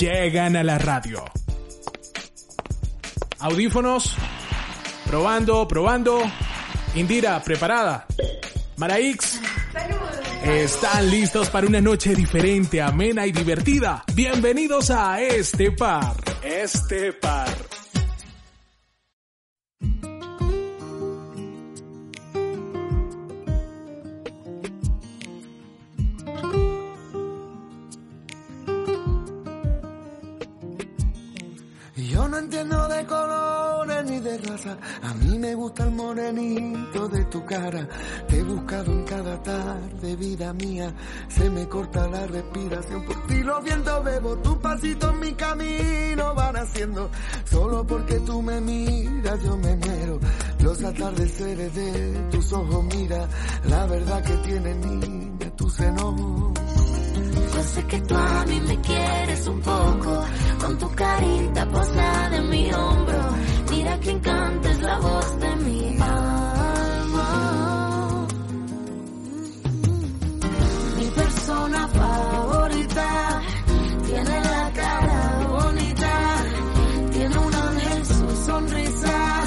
llegan a la radio. Audífonos, probando, probando. Indira, preparada. Maraix, están listos para una noche diferente, amena y divertida. Bienvenidos a este par. Este par. A mí me gusta el morenito de tu cara. Te he buscado en cada tarde, vida mía. Se me corta la respiración. Por ti los vientos bebo. Tus pasitos mi camino van haciendo. Solo porque tú me miras, yo me muero. Los atardeceres de tus ojos, mira. La verdad que tiene niña tu seno. Yo sé que tú a mí me quieres un poco, con tu carita posada en mi hombro. Quién canta es la voz de mi alma. Mi persona favorita tiene la cara bonita, tiene un ángel su sonrisa,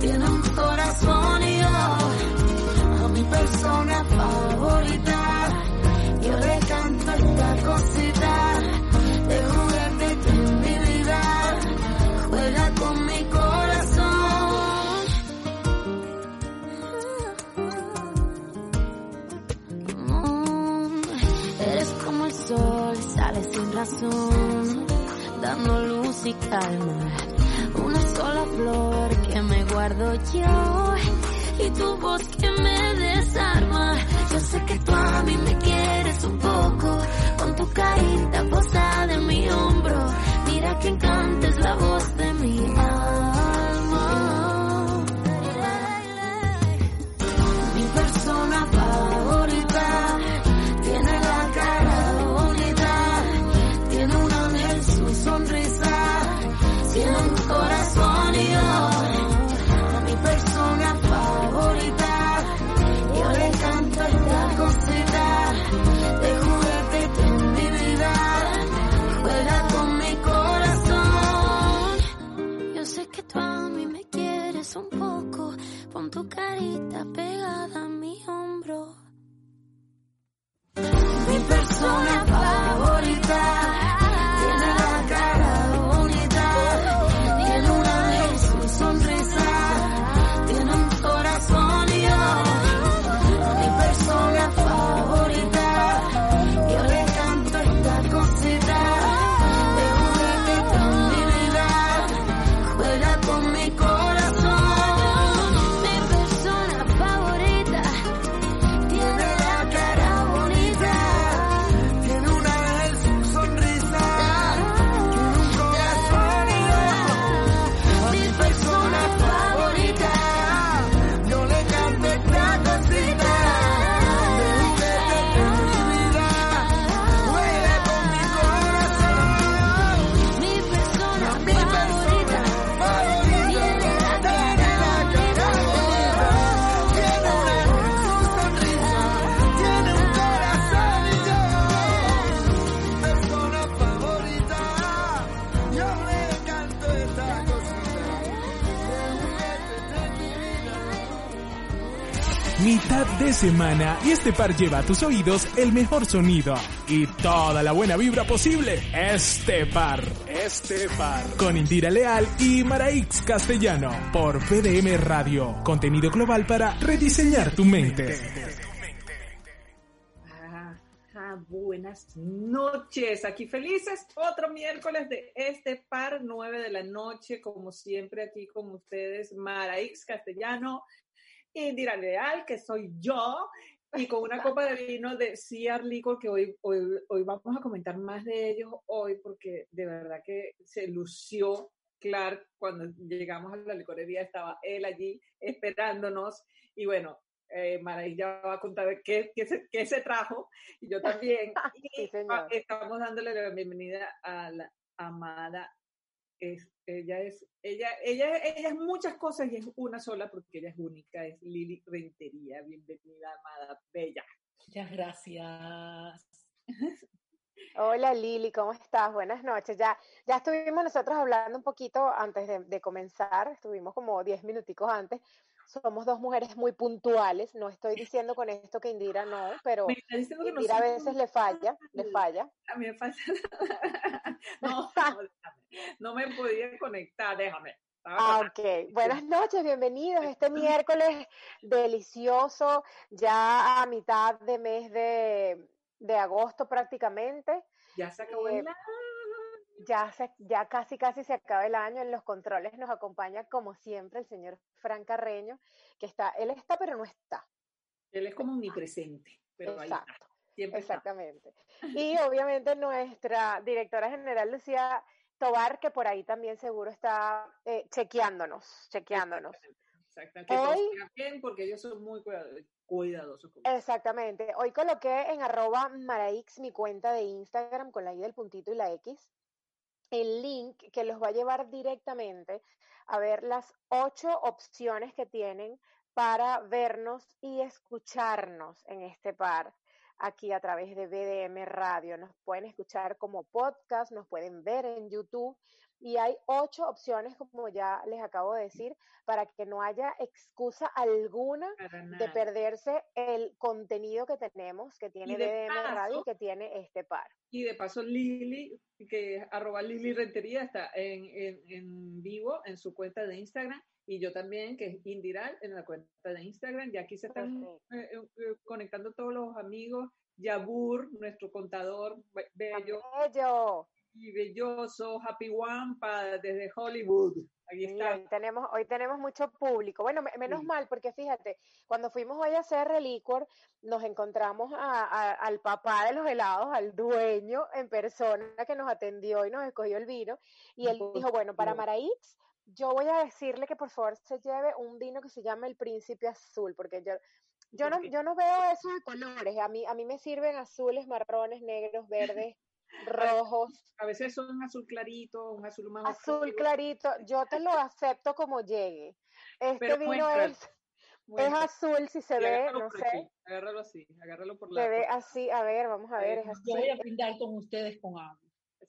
tiene un corazón y yo a mi persona favorita. Yo le canto esta cosita dando luz y calma. Una sola flor que me guardo yo y tu voz que me desarma. Yo sé que tú a mí me quieres un poco, con tu carita posada en mi hombro. Mira que encanta es la voz semana y este par lleva a tus oídos el mejor sonido y toda la buena vibra posible. Este par, este par. Con Indira Leal y Maraix Castellano por PDM Radio. Contenido global para rediseñar tu mente. Ajá, buenas noches, aquí felices, otro miércoles de este par, nueve de la noche, como siempre aquí con ustedes, Maraix Castellano, Indira Leal, que soy yo, y con una copa de vino de CR Licor, que hoy, hoy, hoy vamos a comentar más de ellos hoy, porque de verdad que se lució Clark cuando llegamos a la licorería, estaba él allí esperándonos, y bueno, eh, Maraí ya va a contar qué, qué, se, qué se trajo, y yo también. Y Sí, señor. estamos dándole la bienvenida a la amada. Es, ella es, ella, ella, ella es muchas cosas y es una sola porque ella es única, es Lili Rentería. Bienvenida, amada, bella. Muchas gracias. Hola Lili, ¿cómo estás? Buenas noches. Ya, ya estuvimos nosotros hablando un poquito antes de, de comenzar, estuvimos como 10 minuticos antes. Somos dos mujeres muy puntuales, no estoy diciendo con esto que Indira no, pero Indira a veces le falla, le falla. A mí me falta. no, no, déjame. no me podía conectar, déjame. Ah, ok. Buenas noches, bienvenidos. Este miércoles delicioso, ya a mitad de mes de, de agosto prácticamente. Ya se acabó Eh, el año. Ya, se, ya casi casi se acaba el año. En los controles nos acompaña, como siempre, el señor Fran Carreño, que está, él está, pero no está. Él es como omnipresente, pero ahí está. Exacto, Siempre está. exactamente. Y obviamente nuestra directora general, Lucía Tobar, que por ahí también seguro está eh, chequeándonos, chequeándonos. Exactamente. Que Hoy- bien porque ellos son muy cuidado- cuidadosos. con. Exactamente. Hoy coloqué en arroba maraix mi cuenta de Instagram con la I del puntito y la X el link que los va a llevar directamente a ver las ocho opciones que tienen para vernos y escucharnos en este par aquí a través de BDM Radio. Nos pueden escuchar como podcast, nos pueden ver en YouTube y hay ocho opciones, como ya les acabo de decir, para que no haya excusa alguna de perderse el contenido que tenemos, que tiene BDM Radio y que tiene este par. Y de paso, Lili, que es arroba Lili Rentería, está en, en, en vivo en su cuenta de Instagram. Y yo también, que es Indiral, en la cuenta de Instagram. Y aquí se están Perfecto. eh, eh, conectando todos los amigos. Yabur, nuestro contador be- bello Bello. y belloso. Happy Wampa, desde Hollywood. Mira, hoy tenemos, hoy tenemos mucho público. Bueno, me- menos Sí. mal, porque fíjate, cuando fuimos hoy a hacer Reliquor, nos encontramos a- a- al papá de los helados, al dueño en persona que nos atendió y nos escogió el vino. Y él dijo, bueno, para. Maraix, yo voy a decirle que por favor se lleve un vino que se llama el Príncipe Azul, porque yo, yo no, yo no veo eso de colores. A mí, a mí me sirven azules, marrones, negros, verdes, rojos. A veces son azul clarito, un azul más Azul oscuro. clarito, yo te lo acepto como llegue. Este Pero vino es, es azul, si se Y ve, no sé, aquí, Agárralo así, agárralo por la. se ve así, a ver, vamos a ver, es está. Yo voy a así. brindar con ustedes con agua.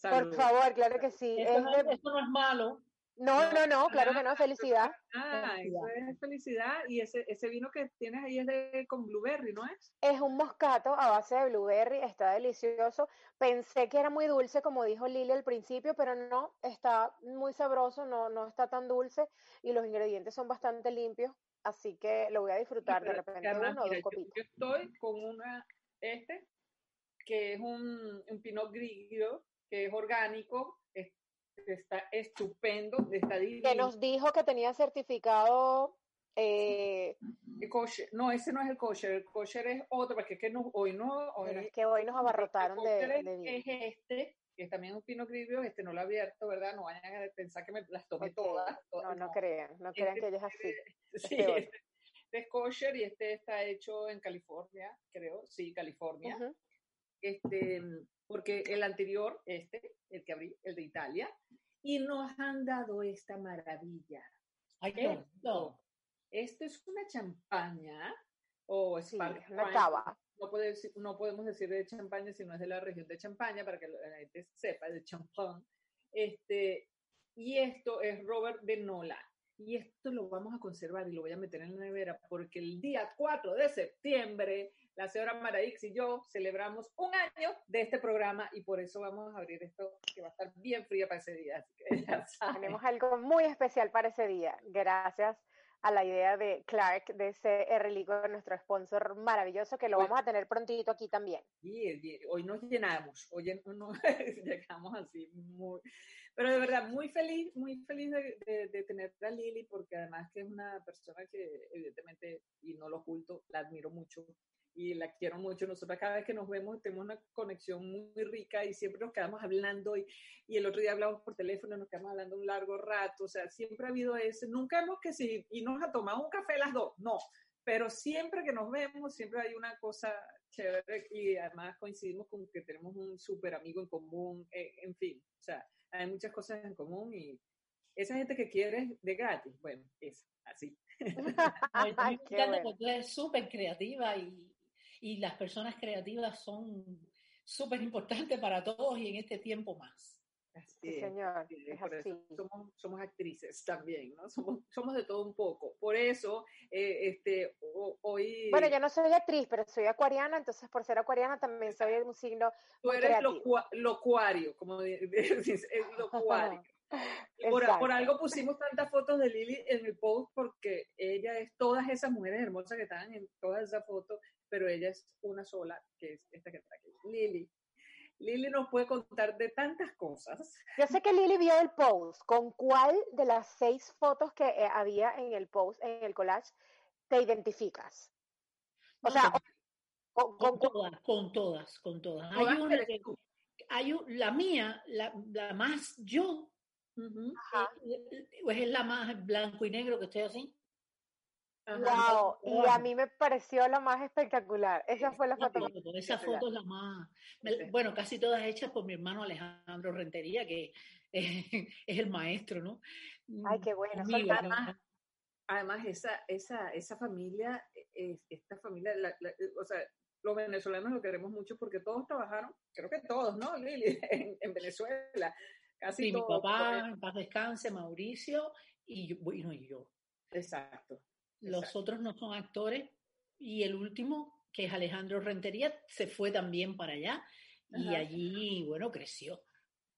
Por favor, claro que sí. Esto Es no, de- esto no es malo. No, no, no, claro que no, felicidad. Ah, eso es felicidad. Y ese, ese vino que tienes ahí es de con blueberry, ¿no es? Es un moscato a base de blueberry, está delicioso. Pensé que era muy dulce, como dijo Lili al principio, pero no, está muy sabroso, no, no está tan dulce y los ingredientes son bastante limpios, así que lo voy a disfrutar de repente además, uno o dos yo, copitas. yo estoy con una, este, que es un, un pinot grillo, que es orgánico, es- está estupendo, está divino. Que nos dijo que tenía certificado eh, El kosher- no, ese no es el kosher, el kosher es otro, porque es que no, hoy no, hoy es que hoy nos abarrotaron de, El de es, este, que es también un pinot grillo, este no lo he abierto, ¿verdad? No vayan a pensar que me las tomé Ok, todas. todas, No, no crean, no crean Este que ella es así. Sí, este, este es kosher y este está hecho en California, creo, sí, California. Este, porque el anterior, este, el que abrí, el de Italia, y nos han dado esta maravilla. Ay, qué bonito. Esto, esto es una champaña o Sí, sparkling una cava. No, puede no podemos decir de champaña si no es de la región de Champaña, para que la gente sepa, de champán. Este, y esto es Robert de Nola. Y esto lo vamos a conservar y lo voy a meter en la nevera porque el día 4 de septiembre la señora Maraix y yo celebramos un año de este programa y por eso vamos a abrir esto que va a estar bien fría para ese día. Así que ya. Tenemos algo muy especial para ese día. Gracias a la idea de Clark, de ese R Licor, nuestro sponsor maravilloso, que lo Bueno. vamos a tener prontito aquí también. Y hoy nos llenamos, hoy en- no, llegamos así muy, pero de verdad muy feliz, muy feliz de, de- de tener a Lili porque además que es una persona que evidentemente, y no lo oculto, la admiro mucho y la quiero mucho. Nosotros cada vez que nos vemos tenemos una conexión muy rica y siempre nos quedamos hablando y, y el otro día hablamos por teléfono, nos quedamos hablando un largo rato, o sea, siempre ha habido ese, nunca hemos que si, y nos ha tomado un café las dos, no, pero siempre que nos vemos, siempre hay una cosa chévere y además coincidimos con que tenemos un súper amigo en común, eh, en fin, o sea, hay muchas cosas en común y esa gente que quiere de gratis, bueno, es así. Ay, me Qué encanta bueno. porque tú eres súper creativa y, y las personas creativas son, súper importante para todos y en este tiempo más. Así Sí, es, señor, es, es por eso así. somos, somos actrices también, ¿no? Somos, somos de todo un poco. Por eso, eh, este, ho- hoy Bueno, yo no soy actriz, pero soy acuariana, entonces por ser acuariana también soy un signo tú eres locua- locuario, como di- dices, es locuario. Por, algo pusimos tantas fotos de Lili en el post porque ella es todas esas mujeres hermosas que están en todas esas fotos, pero ella es una sola, que es esta que está aquí, Lili. Lili nos puede contar de tantas cosas. Yo sé que Lili vio el post. ¿Con cuál de las seis fotos que eh, había en el post, en el collage, te identificas? O sea, con, con, con con- todas, con todas, con todas. Hay una que, hay un- la mía, la, la más yo, Pues es la más blanco y negro que estoy así. Ajá. wow, y a mí me pareció la más espectacular. Esa fue la foto. esa foto es la más, me- bueno, casi todas hechas por mi hermano Alejandro Rentería, que es el maestro, ¿no? Ay, qué bueno, tan- Además, esa, esa, esa familia, es, esta familia, la- la- o sea, los venezolanos lo queremos mucho porque todos trabajaron, creo que todos, ¿no, Lili? En, en Venezuela. Casi Sí, mi papá, en paz descanse, Mauricio, y yo, bueno, y yo. Exacto. Los Exacto. otros no son actores. Y el último, que es Alejandro Rentería, se fue también para allá y allí, bueno, creció.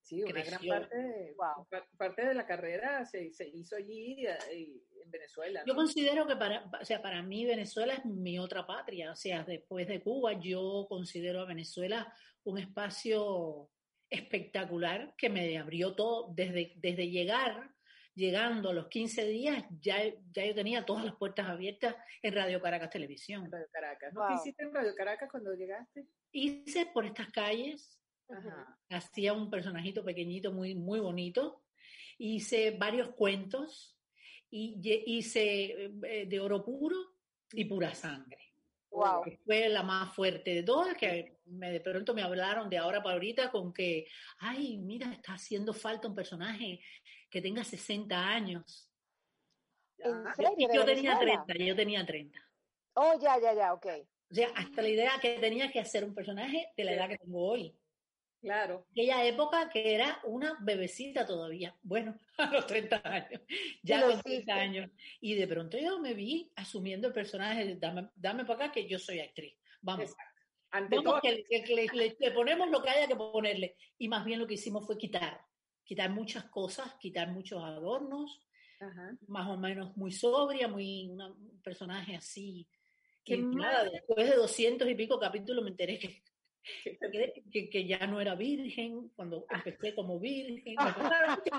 Sí, una gran parte, de- Wow. parte de la carrera se, se hizo allí en Venezuela. Yo considero que para, o sea, para mí Venezuela es mi otra patria. O sea, después de Cuba, yo considero a Venezuela un espacio espectacular que me abrió todo. Desde, desde llegar, llegando a los 15 días, ya, ya yo tenía todas las puertas abiertas en Radio Caracas Televisión. Radio Caracas. ¿No? Wow. ¿Qué hiciste en Radio Caracas cuando llegaste? Hice por estas calles Ajá. hacía un personajito pequeñito muy, muy bonito. Hice varios cuentos y hice eh, de oro puro y pura sangre. Wow. fue la más fuerte de todas, que me, de pronto me hablaron de ahora para ahorita con que, ay, mira, está haciendo falta un personaje que tenga 60 años. ¿En Ya. serio? Y ¿De yo tenía Venezuela? 30, yo tenía 30. Oh, ya, ya, ya, ok. O sea, hasta la idea que tenía que hacer un personaje de la edad que tengo hoy. Claro. aquella época que era una bebecita todavía, bueno, a los 30 años, ya con 30 hiciste. años. Y de pronto yo me vi asumiendo el personaje de dame, dame para acá que yo soy actriz. Vamos, Exacto. Ante vamos todo, que, que- que le, le- le ponemos lo que haya que ponerle. Y más bien lo que hicimos fue quitar, quitar muchas cosas, quitar muchos adornos, Ajá. más o menos muy sobria, muy una- un personaje así. Qué Y nada, después de doscientos y pico capítulos me enteré que que, que- que ya no era virgen, cuando empecé como virgen.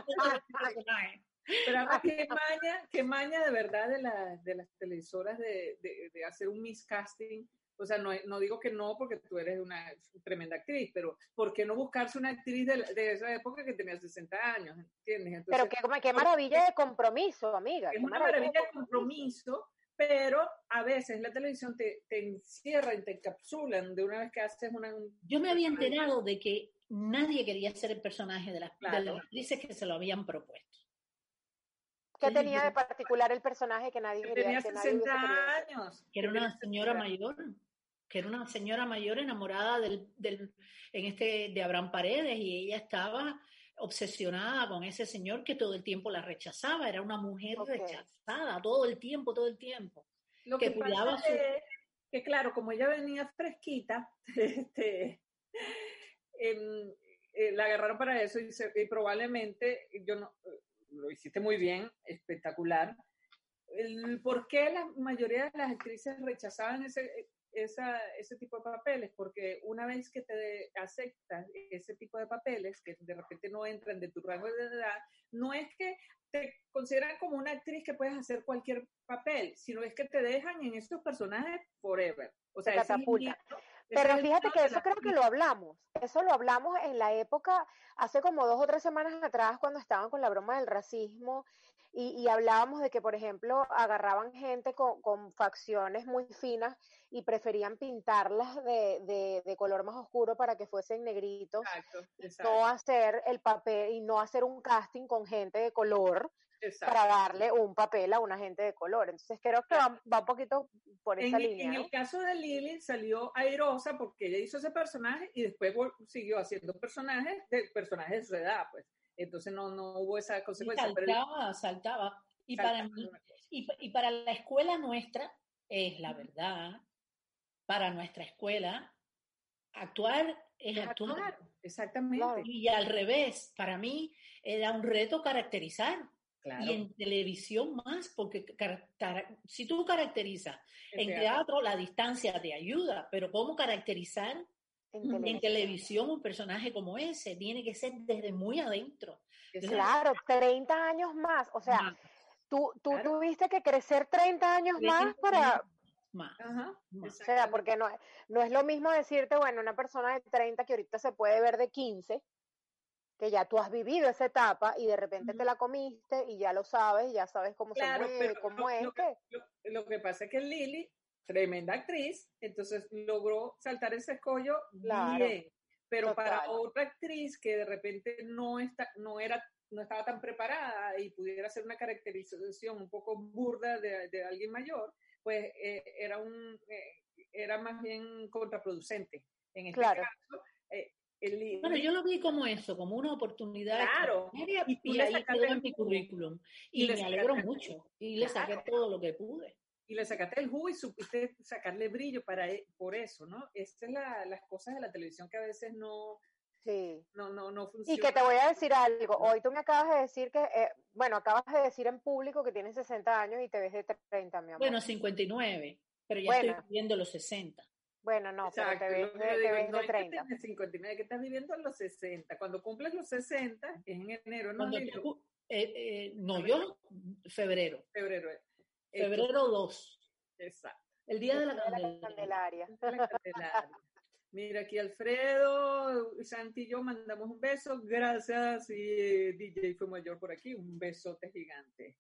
personaje. Pero además, qué maña, qué maña de verdad de, la- de las televisoras de, de- de hacer un miscasting. O sea, no, no digo que no porque tú eres una tremenda actriz, pero ¿por qué no buscarse una actriz de, la- de esa época que tenía 60 años? ¿Entiendes? Entonces, Pero qué, qué maravilla de compromiso, amiga. es qué una maravilla maravilla de compromiso, pero a veces la televisión te, te encierra y te encapsulan de una vez que haces una... un- Yo me había enterado de que nadie quería ser el personaje de las, de Claro. las actrices que se lo habían propuesto. ¿Qué tenía de particular el personaje que nadie que quería tenía que nadie 60 hubiese querido? años. Que era una señora 60 mayor, que era una señora mayor enamorada del, del, en este, de Abraham Paredes y ella estaba obsesionada con ese señor que todo el tiempo la rechazaba, era una mujer rechazada todo el tiempo, todo el tiempo. Lo que que, pasa su- es que, claro, como ella venía fresquita, este, em, eh, la agarraron para eso y, se- y probablemente, yo no, lo hiciste muy bien, espectacular. El, ¿Por qué la mayoría de las actrices rechazaban ese, esa, ese tipo de papeles? Porque una vez que te aceptas ese tipo de papeles, que de repente no entran de tu rango de edad, no es que te consideran como una actriz que puedes hacer cualquier papel, sino es que te dejan en esos personajes forever. O sea, Pero fíjate que eso creo que lo hablamos. Eso lo hablamos en la época, hace como dos o tres semanas atrás, cuando estaban con la broma del racismo, y, y hablábamos de que, por ejemplo, agarraban gente con, con facciones muy finas y preferían pintarlas de, de- de color más oscuro para que fuesen negritos, Exacto, exacto. no hacer el papel y no hacer un casting con gente de color, Exacto. para darle un papel a una gente de color. Entonces creo que va, va un poquito por esa En, línea. en ¿no? el caso de Lily salió airosa porque ella hizo ese personaje y después siguió haciendo personajes de personajes de su edad, pues. Entonces no, no hubo esa Y consecuencia. pero saltaba, saltaba. Y para saltaba mí, y, y para la escuela nuestra, es la verdad, para nuestra escuela, actuar es actuar. Actuar, exactamente. Claro. Y al revés, para mí era un reto caracterizar. Claro. Y en televisión más, porque si tú caracterizas En teatro, la distancia te ayuda, pero ¿cómo caracterizar En en televisión. televisión un personaje como ese? Tiene que ser desde muy adentro. Exacto. Claro, 30 años más. O sea, Más, tú, tú Claro. tuviste que crecer 30 años más 30 para, más. Ajá, más. O sea, porque no, no es lo mismo decirte, bueno, una persona de 30 que ahorita se puede ver de 15, que ya tú has vivido esa etapa y de repente te la comiste y ya lo sabes, ya sabes cómo Claro, se mueve, cómo lo- es. lo que- Lo, lo que pasa es que Lily, tremenda actriz, entonces logró saltar ese escollo Claro, bien. Pero para otra actriz que de repente no está, no era, no estaba tan preparada y pudiera hacer una caracterización un poco burda de, de alguien mayor, pues eh, era un eh, era más bien contraproducente. En este Claro. caso, eh, el Bueno, yo lo vi como eso, como una oportunidad Claro, y y le ahí quedó en mi currículum. Y me alegro mucho. Y le saqué Claro. todo lo que pude. Y le sacaste el jugo y supiste sacarle brillo para e- por eso, ¿no? Estas es la, las cosas de la televisión que a veces no, Sí. no, no, no Y funcionan. que te voy a decir algo. Hoy tú me acabas de decir que, eh, bueno, acabas de decir en público que tienes 60 años y te ves de 30, mi amor. Bueno, 59, pero ya Bueno. estoy viviendo los 60. Bueno, no, pero Exacto, te ves, de, te digo, ves no de es que 30. tienes 59, que estás viviendo en los 60. Cuando cumples los 60, que es en enero, no Cuando cu- eh, eh, no, yo, febrero. febrero. Febrero 2. Exacto. El día de la la Candelaria. Candelaria. La Candelaria. Mira, aquí Alfredo, Santi y yo mandamos un beso. Gracias. Y DJ fue mayor por aquí. Un besote gigante.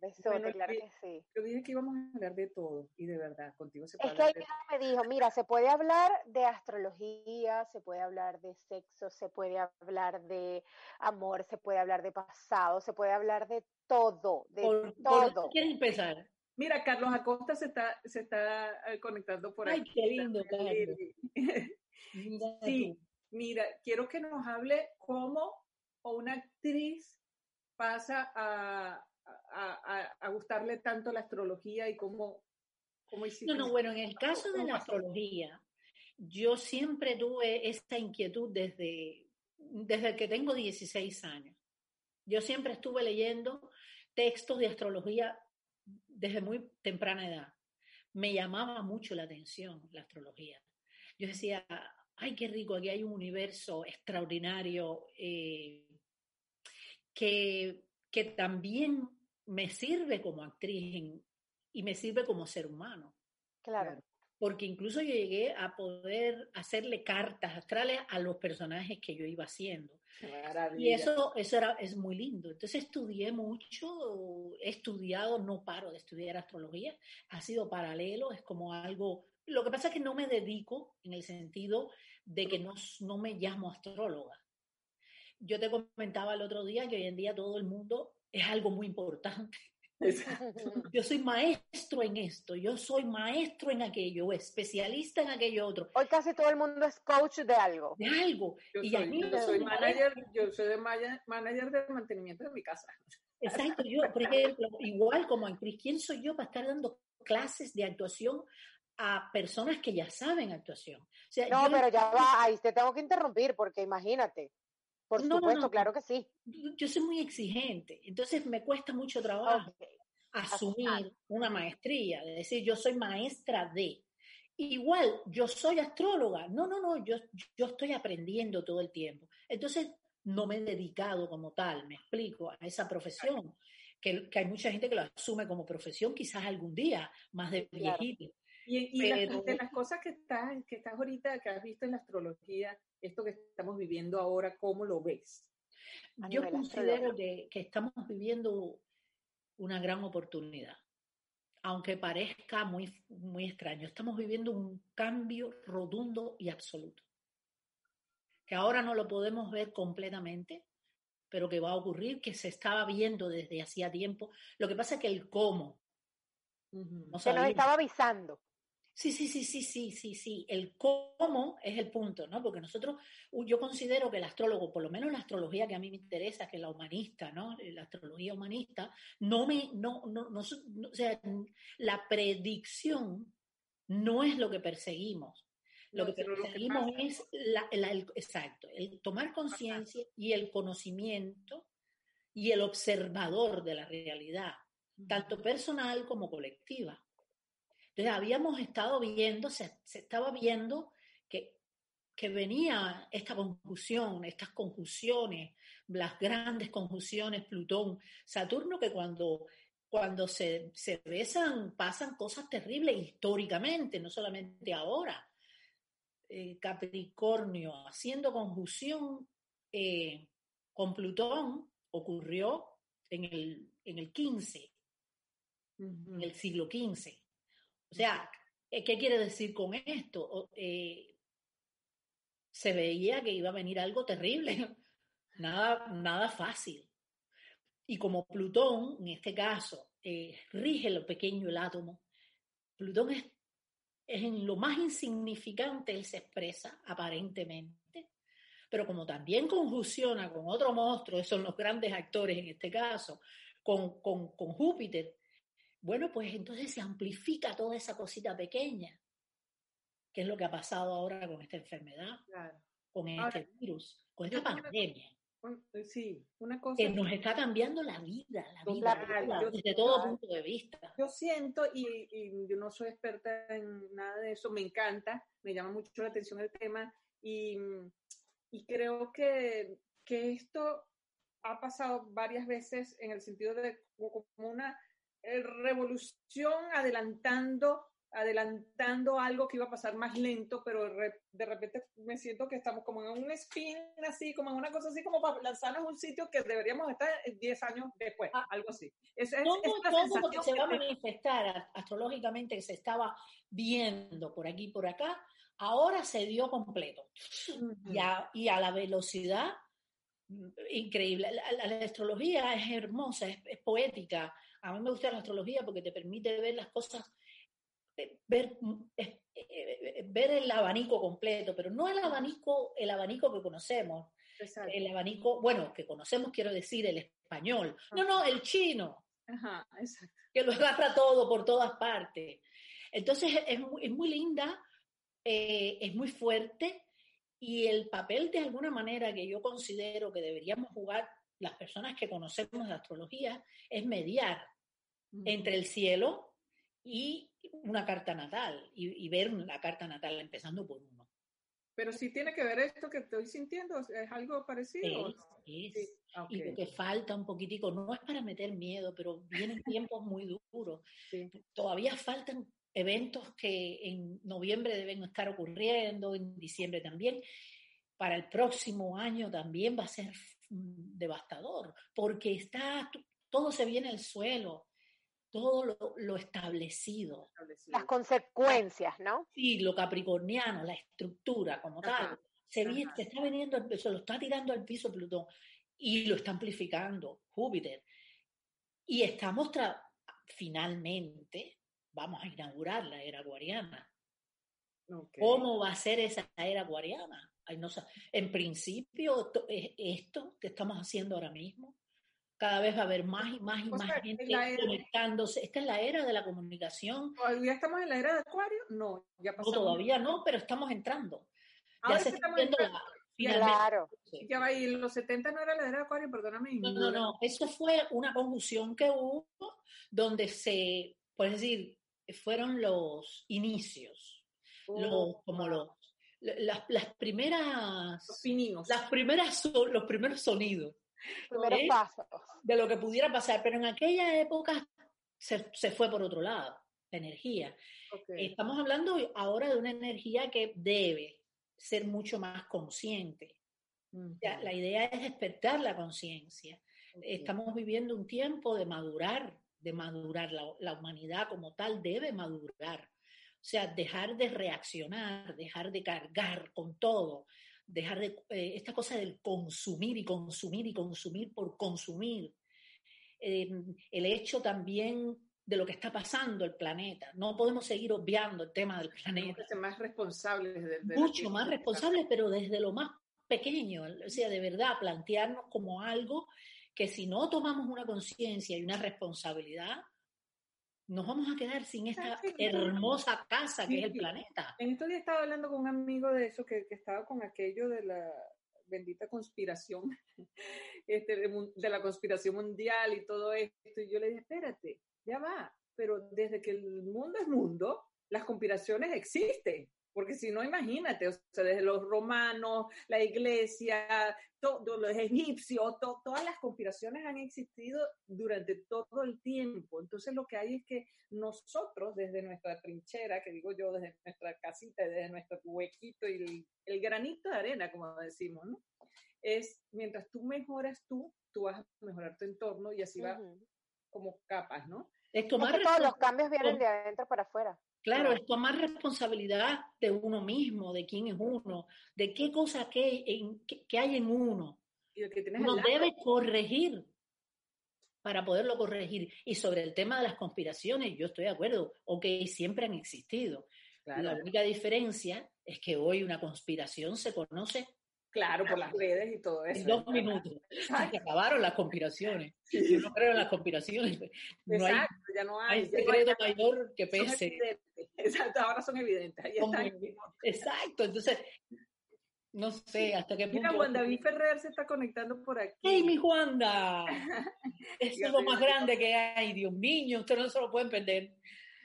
Besote, Bueno, claro que sí. Yo dije que íbamos a hablar de todo. Y de verdad, contigo se puede Es que hablar ella de me dijo, mira, se puede hablar de astrología, se puede hablar de sexo, se puede hablar de amor, se puede hablar de pasado, se puede hablar de todo, de ¿Por, por todo. dónde quieres empezar? Mira, Carlos Acosta se está, se está eh, conectando por Ay, aquí. qué lindo, Carlos. Mira Sí, tú. mira, quiero que nos hable cómo una actriz pasa a, a, a- a gustarle tanto la astrología y cómo, cómo hiciste. No, no, bueno, en el caso de ¿Cómo la astrología, yo siempre tuve esta inquietud desde, desde que tengo 16 años. Yo siempre estuve leyendo textos de astrología desde muy temprana edad. Me llamaba mucho la atención la astrología. Yo decía, ay, qué rico, aquí hay un universo extraordinario eh, que, que también me sirve como actriz en- y me sirve como ser humano Claro. Claro. Porque incluso yo llegué a poder hacerle cartas astrales a los personajes que yo iba haciendo. Maravilla. Y eso, eso era, es muy lindo. Entonces estudié mucho, he estudiado, no paro de estudiar astrología, ha sido paralelo, es como algo... Lo que pasa es que no me dedico en el sentido de que no, no me llamo astróloga. Yo te comentaba el otro día que hoy en día todo el mundo es algo muy importante. Exacto. Yo soy maestro en esto, yo soy maestro en aquello, especialista en aquello otro, Hoy casi todo el mundo es coach de algo. de algo. Yo y a soy, mí yo soy manager, yo soy de maya- manager de mantenimiento de mi casa. Exacto, yo, por ejemplo, igual como actriz, ¿quién soy yo para estar dando clases de actuación a personas que ya saben actuación? O sea, No, yo, pero ya va, ahí te tengo que interrumpir porque imagínate. Por No, no, supuesto, no. claro que sí. yo soy muy exigente, entonces me cuesta mucho trabajo asumir una maestría, de decir yo soy maestra de. Igual, yo soy astróloga. No, no, no, yo, yo estoy aprendiendo todo el tiempo. Entonces, no me he dedicado como tal, me explico, a esa profesión, que, que hay mucha gente que lo asume como profesión, quizás algún día, más de Claro. Y, y las- Pero- de las cosas que estás, que estás ahorita, que has visto en la astrología, esto que estamos viviendo ahora, ¿cómo lo ves? A Yo considero que, que estamos viviendo una gran oportunidad, aunque parezca muy, muy extraño. Estamos viviendo un cambio rotundo y absoluto, que ahora no lo podemos ver completamente, pero que va a ocurrir, que se estaba viendo desde hacía tiempo. Lo que pasa es que el cómo. No se nos estaba avisando. Sí, sí, sí, sí, sí, sí, sí. El cómo es el punto, ¿no? Porque nosotros, yo considero que el astrólogo, por lo menos la astrología que a mí me interesa, que es la humanista, ¿no? La astrología humanista, no me, no, no, no, o sea, la predicción no es lo que perseguimos. Lo que perseguimos es la, el, exacto, el tomar conciencia y el conocimiento y el observador de la realidad, tanto personal como colectiva. Entonces habíamos estado viendo, se, se estaba viendo que, que venía esta conjunción, estas conjunciones, las grandes conjunciones Plutón, Saturno, que cuando cuando se, se, besan pasan cosas terribles históricamente, no solamente ahora. Eh, Capricornio haciendo conjunción eh, con Plutón ocurrió en el, en el 15, en el siglo XV. O sea, ¿qué quiere decir con esto? Eh, se veía que iba a venir algo terrible, nada, nada fácil. Y como Plutón, en este caso, rige lo pequeño el átomo, Plutón es en lo más insignificante él se expresa, aparentemente, pero como también conjunciona con otro monstruo, son los grandes actores en este caso, con, con, con Júpiter, bueno, pues entonces se amplifica toda esa cosita pequeña, que es lo que ha pasado ahora con esta enfermedad, con este virus, con esta pandemia. Sí, una cosa. Que nos está cambiando la vida, la vida, desde todo punto de vista. Yo siento, y, yo no soy experta en nada de eso, me encanta, me llama mucho la atención el tema, y, y creo que, que esto ha pasado varias veces en el sentido de como una revolución adelantando adelantando algo que iba a pasar más lento, pero de repente me siento que estamos como en un spin así, como en una cosa así, como para lanzarnos a un sitio que deberíamos estar 10 años después, ah. algo así. Es, todo, todo lo que se va a manifestar astrológicamente que se estaba viendo por aquí y por acá, ahora se dio completo. y, a, la velocidad mm, increíble. La, astrología es hermosa, es, es poética. A mí me gusta la astrología porque te permite ver las cosas ver, eh, eh, ver el abanico completo, pero no el abanico, el abanico que conocemos. El abanico, bueno, que conocemos, quiero decir, el español. No, no, el chino. Que lo agarra todo por todas partes. Entonces es muy, es muy linda, eh, es muy fuerte y el papel de alguna manera que yo considero que deberíamos jugar las personas que conocemos la astrología es mediar entre el cielo y una carta natal y, ver la carta natal empezando por uno. Pero si tiene que ver esto que estoy sintiendo, ¿es algo parecido? Es, Y lo que falta un poquitico, no es para meter miedo, pero vienen tiempos muy duros. Todavía faltan eventos que en noviembre deben estar ocurriendo, en diciembre también. Para el próximo año también va a ser devastador, porque está, todo se viene al suelo todo lo, establecido. Las consecuencias, ¿no? Sí, lo capricorniano, la estructura como tal. Se, se, está veniendo, se lo está tirando al piso Plutón y lo está amplificando Júpiter. Y estamos, finalmente, vamos a inaugurar la era acuariana. ¿Cómo va a ser esa era acuariana? No, en principio, esto que estamos haciendo ahora mismo, cada vez va a haber más y más y más gente conectándose. Esta es la era de la comunicación. ¿Todavía estamos en la era de Acuario? No, ya pasamos. todavía no, pero estamos entrando. ya se está viendo la, Claro. Ya va, y los 70 no era la era de Acuario, perdóname. No, no, no, eso fue una confusión que hubo donde se, puedes decir, fueron los inicios, oh, como los, las, las primeras... Los Las primeras, los primeros sonidos de lo que pudiera pasar, pero en aquella época se, se fue por otro lado, la energía. Estamos hablando ahora de una energía que debe ser mucho más consciente. la idea es despertar la conciencia. Estamos viviendo un tiempo de madurar, de madurar. La, la, humanidad como tal debe madurar. O sea, dejar de reaccionar, dejar de cargar con todo, dejar de, eh, esta cosa del consumir y consumir y consumir por consumir. Eh, el hecho también de lo que está pasando el planeta. No podemos seguir obviando el tema del planeta. Ser más responsables. De, de Mucho más responsables, pero desde lo más pequeño, o sea, de verdad, plantearnos como algo que si no tomamos una conciencia y una responsabilidad, nos vamos a quedar sin esta hermosa casa que es el planeta. En estos días estaba hablando con un amigo de eso, que, que estaba con aquello de la bendita conspiración, este, de, la conspiración mundial y todo esto, y yo le dije, espérate, ya va, pero desde que el mundo es mundo, las conspiraciones existen. Porque si no, imagínate, o sea, desde los romanos, la iglesia, todos los egipcios, to, todas las conspiraciones han existido durante todo el tiempo. Entonces lo que hay es que nosotros, desde nuestra trinchera, que digo yo, desde nuestra casita, desde nuestro huequito y el, el granito de arena, como decimos, ¿no? Es mientras tú mejoras tú, tú vas a mejorar tu entorno y así va uh -huh. como capas, ¿no? Es tomar es que todos los cambios vienen de adentro para afuera. Claro, es tomar responsabilidad de uno mismo, de quién es uno, de qué cosa que, en, que, que hay en uno. Y el que uno debe corregir para poderlo corregir. Y sobre el tema de las conspiraciones, yo estoy de acuerdo, ok, siempre han existido. Claro. La única diferencia es que hoy una conspiración se conoce Claro, por las redes y todo eso. En dos minutos. Se acabaron las conspiraciones. Yo no creo en las conspiraciones. No Exacto, hay, ya no hay. hay secreto no hay, mayor que pese. Exacto, ahora son evidentes. Ahí Como, exacto, entonces, no sé hasta qué punto. Mira, Juan David Ferrer se está conectando por aquí. ¡Hey, mi Juanda! Es lo más grande que hay, Dios mío, ustedes no se lo pueden perder.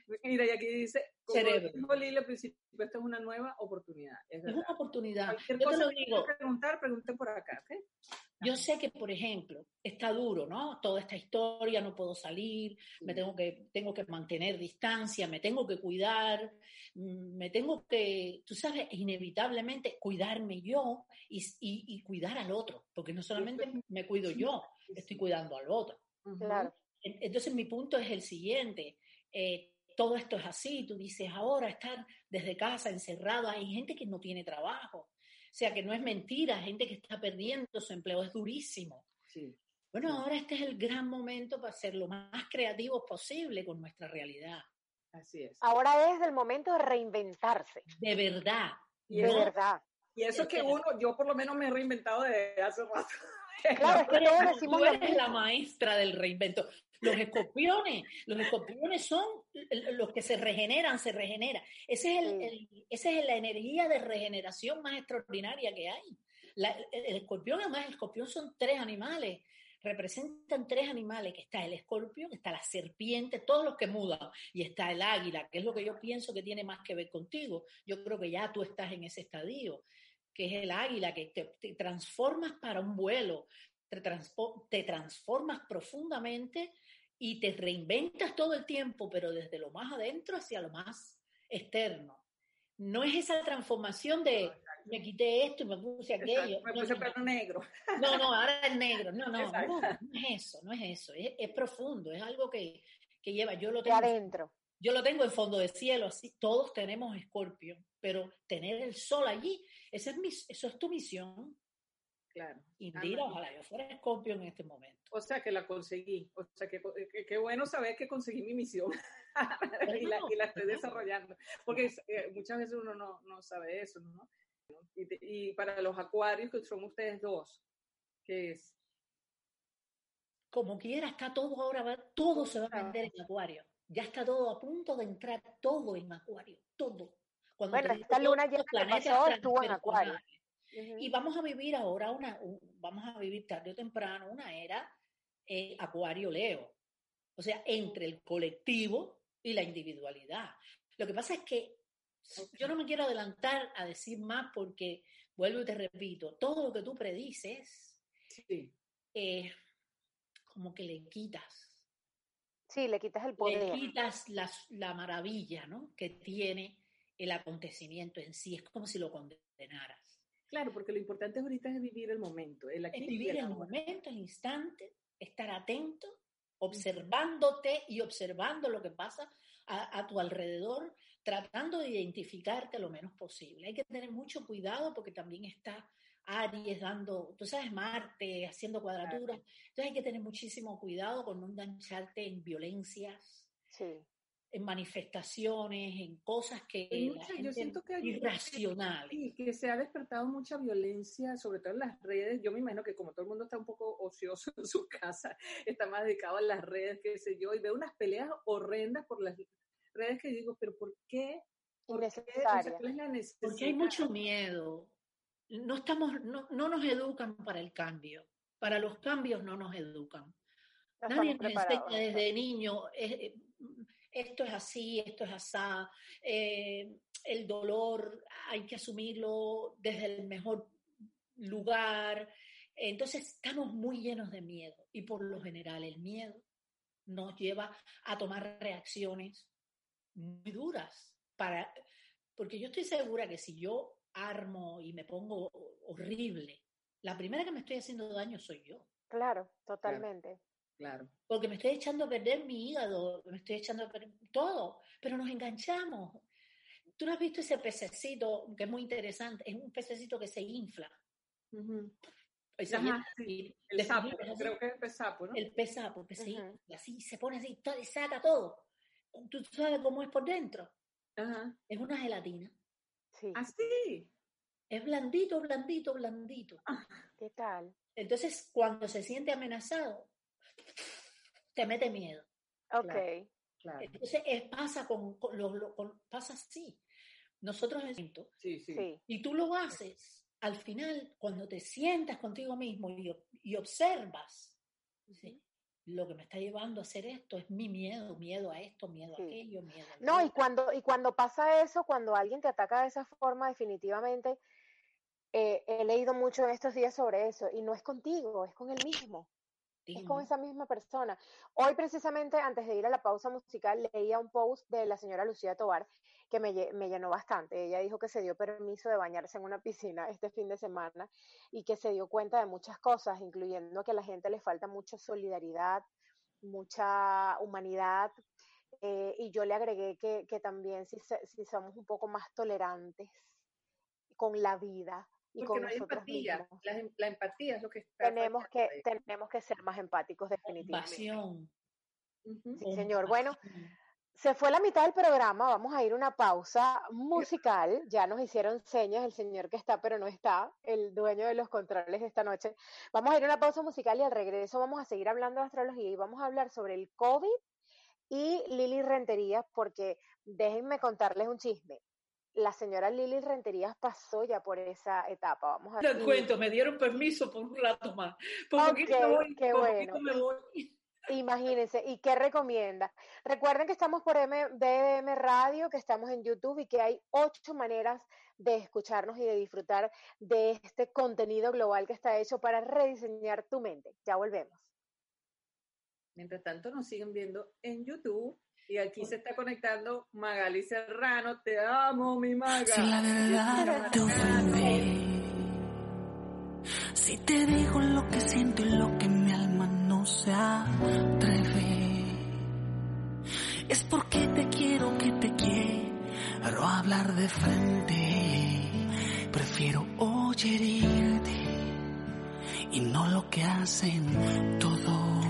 Mira, y aquí dice, como Cerebro. dijo Lili al principio, esto es una nueva oportunidad. Es, es una oportunidad. Cualquier Yo cosa te lo que digo. quieran preguntar, pregunten por acá, ¿ok? Yo sé que, por ejemplo, está duro, ¿no? Toda esta historia, no puedo salir, me tengo que, tengo que mantener distancia, me tengo que cuidar, mm, me tengo que, tú sabes, inevitablemente cuidarme yo y, y, y cuidar al otro, porque no solamente me cuido yo, estoy cuidando al otro. Claro. Entonces mi punto es el siguiente. Eh, todo esto es así, tú dices, ahora estar desde casa encerrado, hay gente que no tiene trabajo, o sea que no es mentira, gente que está perdiendo su empleo, es durísimo. Sí. Bueno, ahora este es el gran momento para ser lo más creativos posible con nuestra realidad. Así es. Ahora es el momento de reinventarse. De verdad. De ¿no? verdad. Y eso es que uno, yo por lo menos me he reinventado desde hace rato. Claro, es que todos decimos tú eres la maestra del reinvento. Los escorpiones, los escorpiones son los que se regeneran, se regenera. Ese es el, el, esa es la energía de regeneración más extraordinaria que hay. La, el, el, escorpión, además, el escorpión son tres animales, representan tres animales, que está el escorpión, está la serpiente, todos los que mudan, y está el águila, que es lo que yo pienso que tiene más que ver contigo. Yo creo que ya tú estás en ese estadio que es el águila, que te, te transformas para un vuelo, te, te, transformas profundamente y te reinventas todo el tiempo, pero desde lo más adentro hacia lo más externo. No es esa transformación de me quité esto y me puse aquello. Me puse no, pelo negro. No, no, ahora es negro. No, no, no, no, es eso, no es eso. Es, es profundo, es algo que, que, lleva. Yo lo tengo. De adentro. Yo lo tengo en fondo de cielo, así todos tenemos escorpio, pero tener el sol allí, esa es mi, eso es tu misión. Claro. Indira, ah, ojalá yo fuera escorpio en este momento. O sea que la conseguí, o sea que qué bueno saber que conseguí mi misión y, la, y, la, estoy desarrollando, porque eh, muchas veces uno no, no sabe eso, ¿no? Y, te, y, para los acuarios, que son ustedes dos, ¿qué es? Como quiera, está todo ahora, todo se va a vender en acuario ya está todo a punto de entrar todo en acuario, todo. Cuando bueno, esta luna ya pasó, estuvo en acuario. Uh -huh. Y vamos a vivir ahora una, un, vamos a vivir tarde o temprano una era eh, acuario Leo. O sea, entre el colectivo y la individualidad. Lo que pasa es que yo no me quiero adelantar a decir más porque, vuelvo y te repito, todo lo que tú predices, sí. eh, como que le quitas Sí, le quitas el poder. Le quitas la, la, maravilla ¿no? que tiene el acontecimiento en sí. Es como si lo condenaras. Claro, porque lo importante ahorita es vivir el momento. El es vivir el momento, el instante, estar atento, observándote y observando lo que pasa a, a tu alrededor tratando de identificarte lo menos posible. Hay que tener mucho cuidado porque también está Aries dando, tú sabes, Marte haciendo cuadraturas. Entonces hay que tener muchísimo cuidado con no engancharte en violencias, en manifestaciones, en cosas que yo siento que hay irracionales. Y que se ha despertado mucha violencia, sobre todo en las redes. Yo me imagino que como todo el mundo está un poco ocioso en su casa, está más dedicado a las redes, qué sé yo, y veo unas peleas horrendas por las redes que digo, pero ¿por qué? ¿Por qué? es la Porque hay mucho miedo no, estamos, no, no nos educan para el cambio. Para los cambios no nos educan. Nadie nos enseña desde niño, eh, esto es así, esto es así, eh, el dolor hay que asumirlo desde el mejor lugar. Entonces estamos muy llenos de miedo y por lo general el miedo nos lleva a tomar reacciones muy duras para porque yo estoy segura que si yo armo y me pongo horrible, la primera que me estoy haciendo daño soy yo. Claro, totalmente. Claro. Porque me estoy echando a perder mi hígado, me estoy echando a perder todo, pero nos enganchamos. Tú no has visto ese pececito, que es muy interesante, es un pececito que se infla. el sapo, creo que es el pez sapo, ¿no? El pez sapo, que se así, se pone así y saca todo. ¿Tú sabes cómo es por dentro? Es una gelatina. Sí. Así. Es blandito, blandito, blandito. Ah. ¿Qué tal? Entonces, cuando se siente amenazado, te mete miedo. Ok. Entonces, pasa, con, pasa así. Nosotros sí, sí. y tú lo haces, al final, cuando te sientas contigo mismo y, y observas, ¿sí? lo que me está llevando a hacer esto es mi miedo, miedo a esto, miedo a aquello, miedo a No, y cuando, y cuando pasa eso, cuando alguien te ataca de esa forma, definitivamente, eh, he leído mucho en estos días sobre eso, y no es contigo, es con el mismo. Es con esa misma persona. Hoy precisamente, antes de ir a la pausa musical, leía un post de la señora Lucía Tobar que me, me, llenó bastante. Ella dijo que se dio permiso de bañarse en una piscina este fin de semana y que se dio cuenta de muchas cosas, incluyendo que a la gente le falta mucha solidaridad, mucha humanidad. Eh, y yo le agregué que, que también si, si somos un poco más tolerantes con la vida, y con no empatía. La, empatía es lo que tenemos que tenemos que ser más empáticos definitivamente. Sí, señor. Bueno, se fue la mitad del programa, vamos a ir a una pausa musical. Ya nos hicieron señas el señor que está, pero no está, el dueño de los controles de esta noche. Vamos a ir a una pausa musical y al regreso vamos a seguir hablando de astrología y vamos a hablar sobre el COVID y Lili Rentería, porque déjenme contarles un chisme. La señora Lili Renterías pasó ya por esa etapa. Vamos a Te cuento, me dieron permiso por un rato más. Por qué bueno. Me voy. Imagínense, ¿y qué recomienda? Recuerden que estamos por BM Radio, que estamos en YouTube y que hay ocho maneras de escucharnos y de disfrutar de este contenido global que está hecho para rediseñar tu mente. Ya volvemos. Mientras tanto, nos siguen viendo en YouTube y aquí se está conectando Magali Serrano. Te amo, mi Maga. Si la verdad te ofende, si te digo lo que siento y lo que mi alma no se atreve, es porque te quiero que te quiero hablar de frente. Prefiero oyerirte y no lo que hacen todos.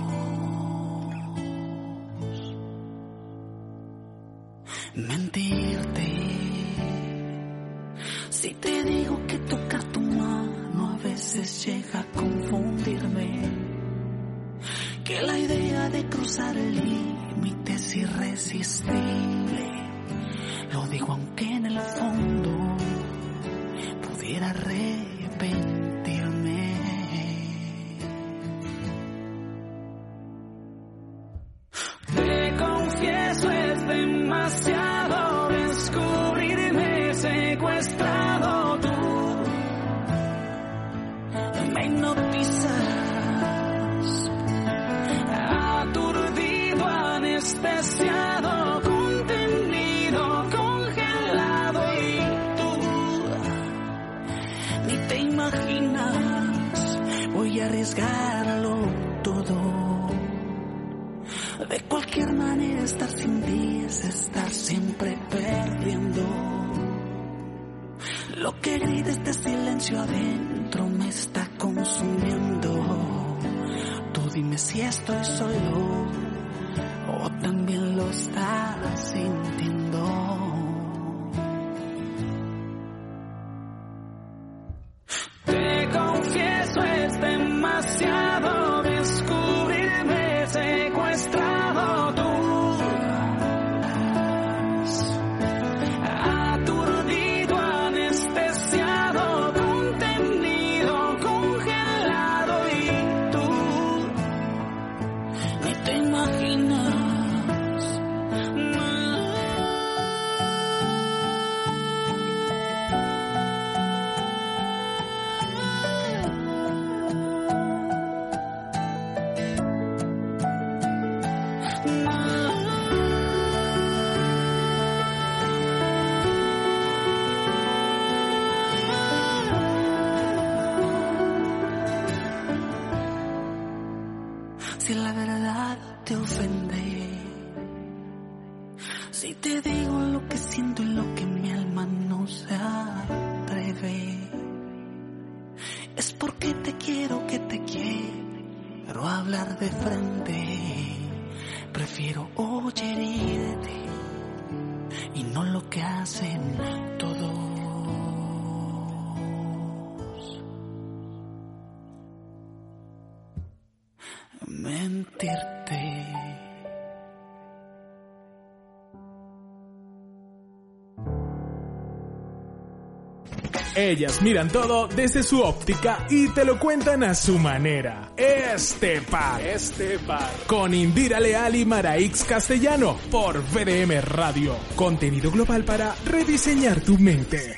Ellas miran todo desde su óptica y te lo cuentan a su manera. Este par, este par, con Indira Leal y Maraix Castellano por VDM Radio. Contenido global para rediseñar tu mente.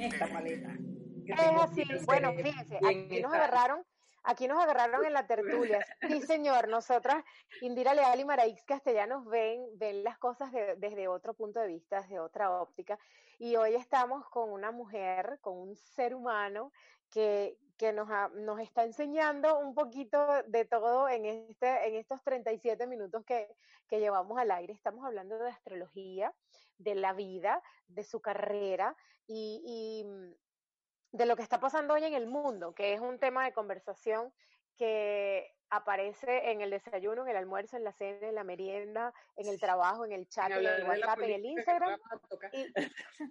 Esta paleta. Es así. aquí Bueno, fíjense, aquí nos agarraron, aquí nos agarraron en la tertulia. Sí, señor, nosotras, Indira Leal y Maraix Castellanos, ven, ven las cosas de- desde otro punto de vista, desde otra óptica. Y hoy estamos con una mujer, con un ser humano que, que nos, ha- nos está enseñando un poquito de todo en, este, en estos 37 minutos que, que llevamos al aire. Estamos hablando de astrología, de la vida, de su carrera y, y, de lo que está pasando hoy en el mundo, que es un tema de conversación que aparece en el desayuno, en el almuerzo, en la cena, en la merienda, en el trabajo, en el chat, en el WhatsApp, en el Instagram. Y,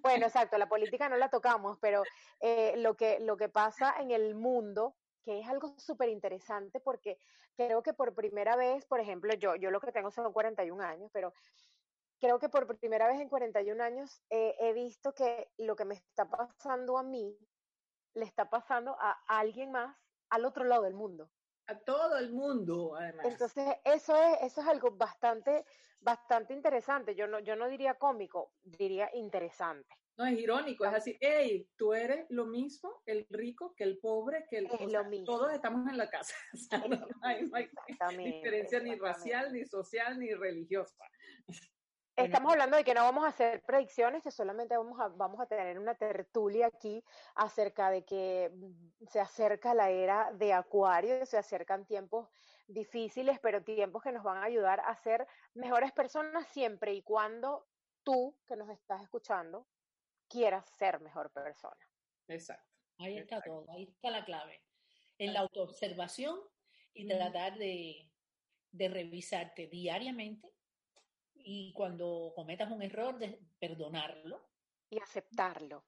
bueno, exacto, la política no la tocamos, pero eh, lo, que, lo que pasa en el mundo, que es algo súper interesante porque creo que por primera vez, por ejemplo, yo, yo lo que tengo son 41 años, pero creo que por primera vez en 41 años eh, he visto que lo que me está pasando a mí le está pasando a alguien más al otro lado del mundo. A todo el mundo, además. Entonces, eso es, eso es algo bastante, bastante interesante. Yo no, yo no diría cómico, diría interesante. No, es irónico, es así, hey, tú eres lo mismo el rico que el pobre, que el Es o lo sea, mismo. todos estamos en la casa. O sea, no, hay, no hay Exactamente, diferencia ni racial, ni social, ni religiosa. Estamos hablando de que no vamos a hacer predicciones, que solamente vamos a, vamos a tener una tertulia aquí acerca de que mm, se acerca la era de Acuario, se acercan tiempos difíciles, pero tiempos que nos van a ayudar a ser mejores personas siempre y cuando tú, que nos estás escuchando, quieras ser mejor persona. Exacto. Ahí está Exacto. todo, ahí está la clave. En la autoobservación y tratar de, de revisarte diariamente y cuando cometas un error, de perdonarlo Y aceptarlo.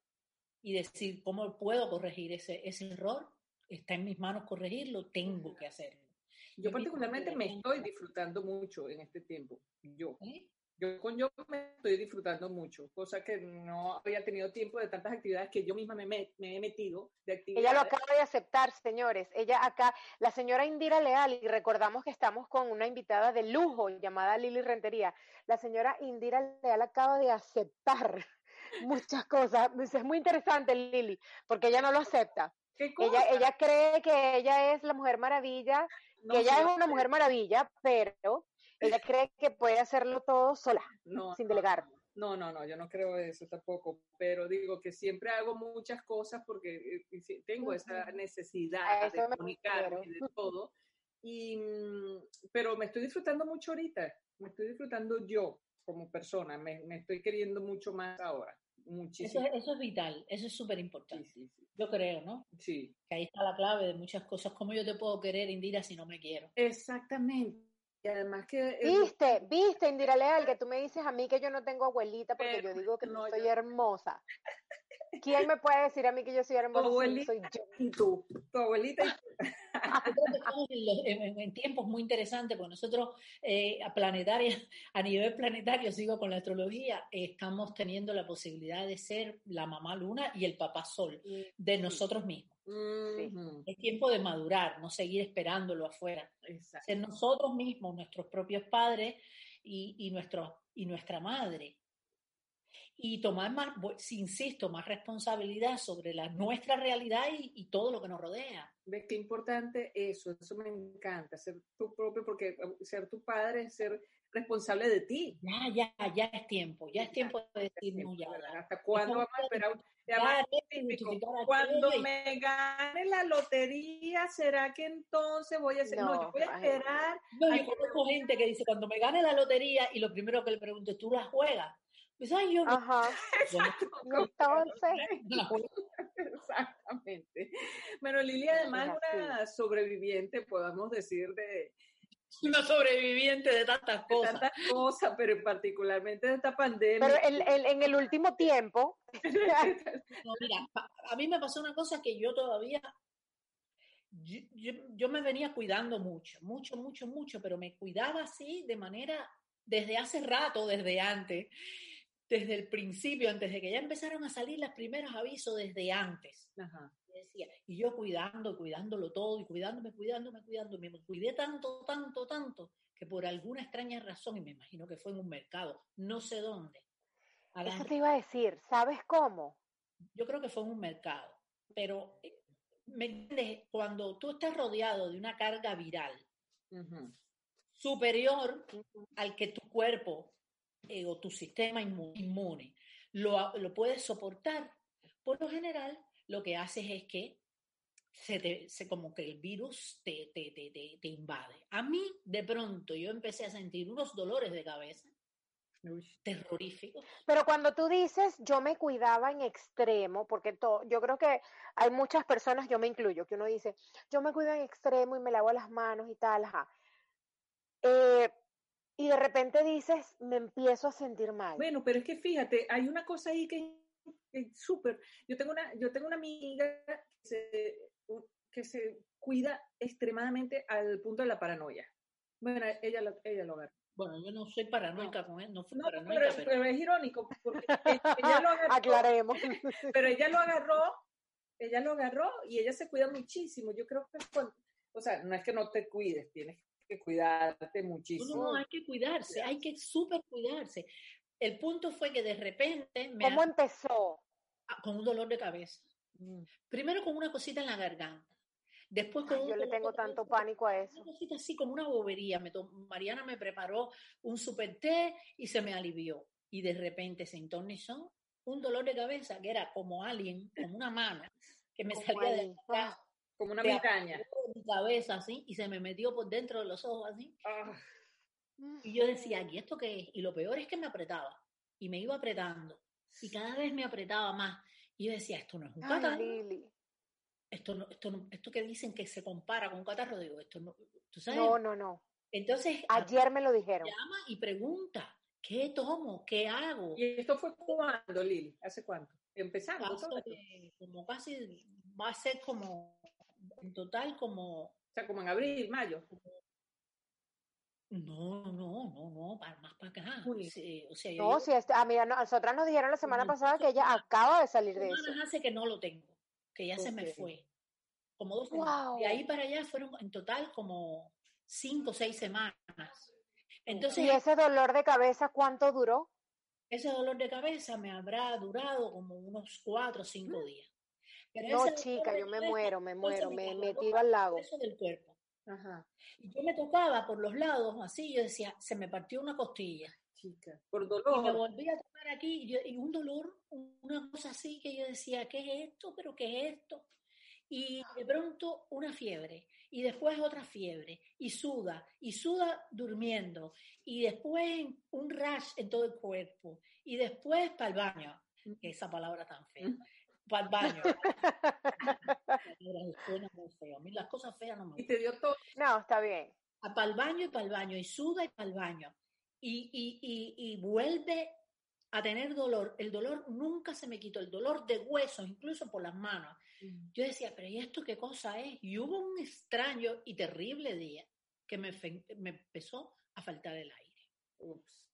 y decir, ¿cómo puedo corregir ese, ese error? Está en mis manos corregirlo, tengo que hacerlo. Yo particularmente me estoy disfrutando mucho en este tiempo. Yo. ¿eh? Yo con yo me estoy disfrutando mucho, cosa que no había tenido tiempo de tantas actividades que yo misma me, me- me he metido de Ella lo acaba de aceptar, señores. Ella acá, la señora Indira Leal, y recordamos que estamos con una invitada de lujo llamada Lili Rentería. La señora Indira Leal acaba de aceptar muchas cosas. Es muy interesante, Lili, porque ella no lo acepta. ¿Qué Ella, cosa? ella cree que ella es la mujer maravilla, No, que ella es una mujer maravilla, pero ella cree que puede hacerlo todo sola, No, sin no, delegar. No, no, no, yo no creo eso tampoco, pero digo que siempre hago muchas cosas porque eh, tengo esa necesidad de comunicarme y de todo. y, mm, pero me estoy disfrutando mucho ahorita, me estoy disfrutando yo como persona, me, me estoy queriendo mucho más ahora, Eso, muchísimo. es- eso es vital, eso es súper Sí, importante. sí, sí. Yo creo, ¿no? Sí, Que ahí está la clave de muchas cosas. ¿Cómo yo te puedo querer, Indira, si no me quiero? exactamente. Y además que... es- Viste, viste, Indira Leal, que tú me dices a mí que yo no tengo abuelita porque Pero yo digo que no, soy yo- hermosa. ¿Quién me puede decir a mí que yo soy tu hermosa? abuelita soy yo. y tú, tu abuelita y tú. Que estamos en, los- en- tiempos muy interesantes, porque nosotros eh, a planetaria, a nivel planetario, sigo con la astrología, eh, estamos teniendo la posibilidad de ser la mamá luna y el papá sol de nosotros mismos. Ujú, Es tiempo de madurar, no seguir esperándolo afuera. Exacto. Ser nosotros mismos, nuestros propios padres y, y, nuestro, y nuestra madre. Y tomar más, si insisto, más responsabilidad sobre la, nuestra realidad y, y todo lo que nos rodea. ¿Ves qué importante eso? Eso me encanta, ser tu propio, porque eh, ser tu padre es ser responsable de ti. Ya, ya, ya es tiempo, ya es tiempo de decir no, ya, ya. ¿Hasta cuándo vamos a esperar? aquello Cuando me gane la lotería, ¿será que entonces voy a hacer? No, No, yo voy a esperar. No, yo conozco gente que dice, cuando me gane la lotería, y lo primero que le pregunto es, ¿tú la juegas? Pues, ay, yo. Ajá. Bueno, Entonces, no. Exactamente. Bueno, Lili además Es una sobreviviente, podemos decir, de, una sobreviviente de tantas de cosas. tantas cosas, pero particularmente de esta pandemia. pero el- el- en el último tiempo, No, mira, a mí me pasó una cosa que yo todavía, yo, yo- yo me venía cuidando mucho, mucho, mucho, mucho, pero me cuidaba así de manera, desde hace rato, desde antes, desde el principio, antes de que ya empezaron a salir los primeros avisos, desde antes. Ajá. decía, y yo cuidando, cuidándolo todo, y cuidándome, cuidándome, cuidándome, me cuidé tanto, tanto, tanto, que por alguna extraña razón, y me imagino que fue en un mercado, no sé dónde, a las- eso te iba a decir, ¿sabes cómo? yo creo que fue en un mercado, pero eh, ¿me entiendes? Cuando tú estás rodeado de una carga viral superior al que tu cuerpo eh, o tu sistema inmu- inmune lo, lo puedes soportar, por lo general lo que haces es que se te, se, como que el virus te, te, te, te, te invade. A mí, de pronto, yo empecé a sentir unos dolores de cabeza terroríficos. Pero cuando tú dices yo me cuidaba en extremo, porque to- yo creo que hay muchas personas, yo me incluyo, que uno dice yo me cuido en extremo y me lavo las manos y tal, ajá. Eh, y de repente dices me empiezo a sentir mal. Bueno, pero es que fíjate, hay una cosa ahí que es súper. Yo tengo una, yo tengo una amiga que se, que se cuida extremadamente al punto de la paranoia. Bueno, ella lo, ella lo agarró. Bueno, yo no soy paranoica con él, no fui No, paranoica, pero, pero... pero es irónico, porque ella lo agarró, Aclaremos. pero ella lo agarró, ella lo agarró y ella se cuida muchísimo. Yo creo que, cuando- o sea, no es que no te cuides, tienes que cuidarte muchísimo. no, hay que cuidarse, hay que súper cuidarse. El punto fue que de repente me ¿Cómo empezó? con un dolor de cabeza. Mm. Primero con una cosita en la garganta. Después con Ay, un yo le tengo de tanto cabeza, pánico a Una eso. cosita así como una bobería. Me Mariana me preparó un super té y se me alivió. Y de repente se entornizó un dolor de cabeza que era como alguien, como una mano, que me Como salía de ahí. Como una migraña. mi cabeza así y se me metió por dentro de los ojos así. Ah, Y yo decía, ¿y esto qué es? Y lo peor es que me apretaba. Y me iba apretando. Y cada vez me apretaba más. Y yo decía, esto no es un Ay, catarro. Lili. Esto, no, esto, no- esto que dicen que se compara con un catarro, digo, esto no. ¿Tú sabes? No, no, no. Entonces, Ayer me lo dijeron. llama y pregunta, ¿qué tomo? ¿Qué hago? ¿Y esto fue cuándo, Lili? ¿Hace cuánto? Empezando como casi, va a ser como, en total como, O sea, como en abril, mayo. no, no, no, no, para, más para acá. Sí, o sea, yo No, si este- a mí, a nosotras nos dijeron la semana pasada que ella acaba de salir de eso. hace que no lo tengo, que ya se me fue. Como dos semanas. Wow. De ahí para allá fueron en total como cinco o seis semanas. Entonces, ¿Y ese dolor de cabeza cuánto duró? ese dolor de cabeza me habrá durado como unos cuatro o cinco días. Pero. No, dolor chica, yo me muero, me muero, me, me tiro al lago. del cuerpo. Ajá, Y yo me tocaba por los lados, así, yo decía, se me partió una costilla. chica. Por Y me dolor. volví a tocar aquí, y, yo- y un dolor, una cosa así que yo decía, ¿qué es esto? ¿Pero qué es esto? Y de pronto una fiebre. y después otra fiebre, y suda, y suda durmiendo, y después un rash en todo el cuerpo, y después para el baño, que esa palabra tan fea, para el baño. Suena muy feo. A mí las cosas feas no me Y te dio todo. No, está bien. para el baño y para el baño, y suda y para el baño. Y, y, y, y vuelve a tener dolor. El dolor nunca se me quitó, el dolor de huesos, incluso por las manos. Yo decía, pero ¿y esto qué cosa es? Y hubo un extraño y terrible día que me, me empezó a faltar el aire. Ups.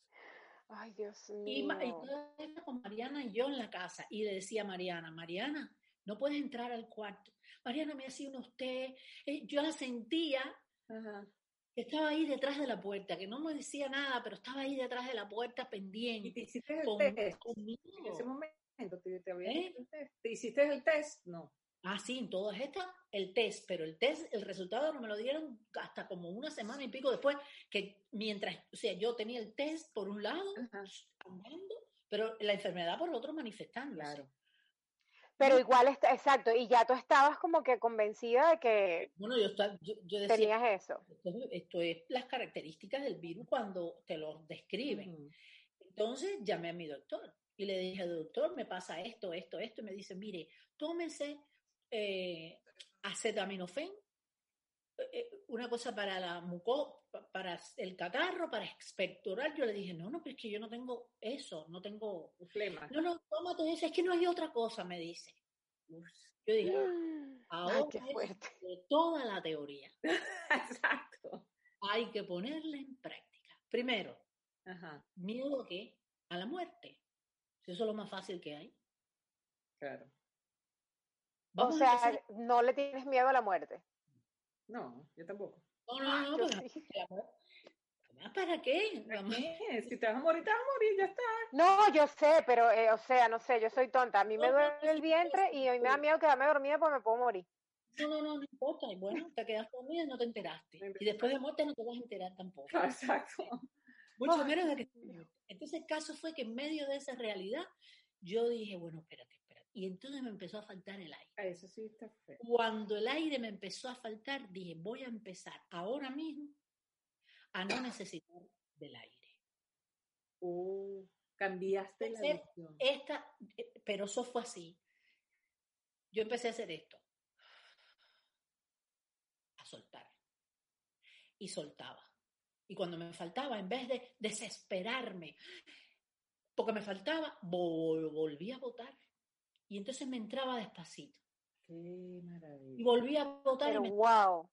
Ay, Dios Y, ma- y mío. todo esto con Mariana y yo en la casa. Y le decía a Mariana, Mariana, no puedes entrar al cuarto. Mariana me hacía unos té. Eh, Yo la sentía Ajá. que estaba ahí detrás de la puerta, que no me decía nada, pero estaba ahí detrás de la puerta Y pendiente. te hiciste el con- test. conmigo. En ese momento te, te habían ¿Eh? hecho el test. ¿Te hiciste el test? No. Ah, sí, en todas estas, el test, pero el test, el resultado no me lo dieron hasta como una semana y pico después, que mientras, o sea, yo tenía el test por un lado, Ajá. pero la enfermedad por otro manifestándose. Claro. Pero igual está, exacto, y ya tú estabas como que convencida de que Bueno, yo, estaba- yo, yo decía, tenías eso. esto, es- esto es las características del virus cuando te lo describen. Entonces llamé a mi doctor y le dije, doctor, me pasa esto, esto, esto. Y me dice, mire, tómese eh, acetaminofén, eh, eh, una cosa para la muco, pa- para el catarro, para expectorar. Yo le dije, no, no, pero es que yo no tengo eso, no tengo... Flema. No, no, tómate eso, es que no hay otra cosa, me dice. Yo dije, Ay, ahora fuerte. de toda la teoría. Exacto. Hay que ponerla en práctica. Primero, Ajá. miedo a qué? A la muerte. Si Eso es lo más fácil que hay. Claro. O Vamos sea, no le tienes miedo a la muerte. No, yo tampoco. No, no, no, Yo pero sí. la muerte- ¿Además, ¿Para qué? ¿Para qué? Si te vas a morir, te vas a morir, ya está. No, yo sé, pero, eh, o sea, no sé, yo soy tonta. A mí me No, no, duele no, el vientre sí, y a mí me da miedo quedarme dormida porque me puedo morir. No, no, no, no importa. Y bueno, te quedas dormida y no te enteraste. No Y después de muerte no te vas a enterar tampoco. Exacto. Mucho menos de que. Entonces el caso fue que en medio de esa realidad yo dije, bueno, espérate. Y entonces me empezó a faltar el aire. Ah, Eso sí está feo. Cuando el aire me empezó a faltar, dije, voy a empezar ahora mismo a no necesitar del aire. Uh, cambiaste la visión. Esta, eh, pero eso fue así. Yo empecé a hacer esto. A soltar. Y soltaba. Y cuando me faltaba, en vez de desesperarme, porque me faltaba, vol- volví a votar. Y entonces me entraba despacito. Qué Y maravilla. volví a votar. y Pero me- wow.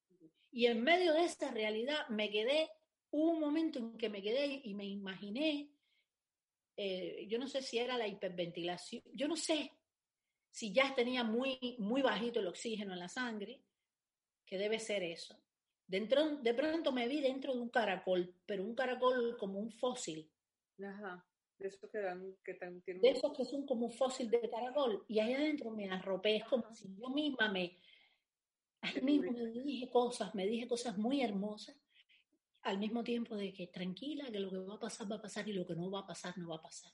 y en medio de esta realidad me quedé, hubo un momento en que me quedé y me imaginé, eh, yo no sé si era la hiperventilación, yo no sé si ya tenía muy, muy bajito el oxígeno en la sangre, que debe ser eso. Dentro, de pronto me vi dentro de un caracol, pero un caracol como un fósil, Ajá. De esos que dan, que tan, tienen de esos que son como un fósil de caracol, y ahí adentro me arropé, es como si yo misma me, ahí mismo me dije cosas, me dije cosas muy hermosas, al mismo tiempo de que tranquila, que lo que va a pasar va a pasar y lo que no va a pasar no va a pasar.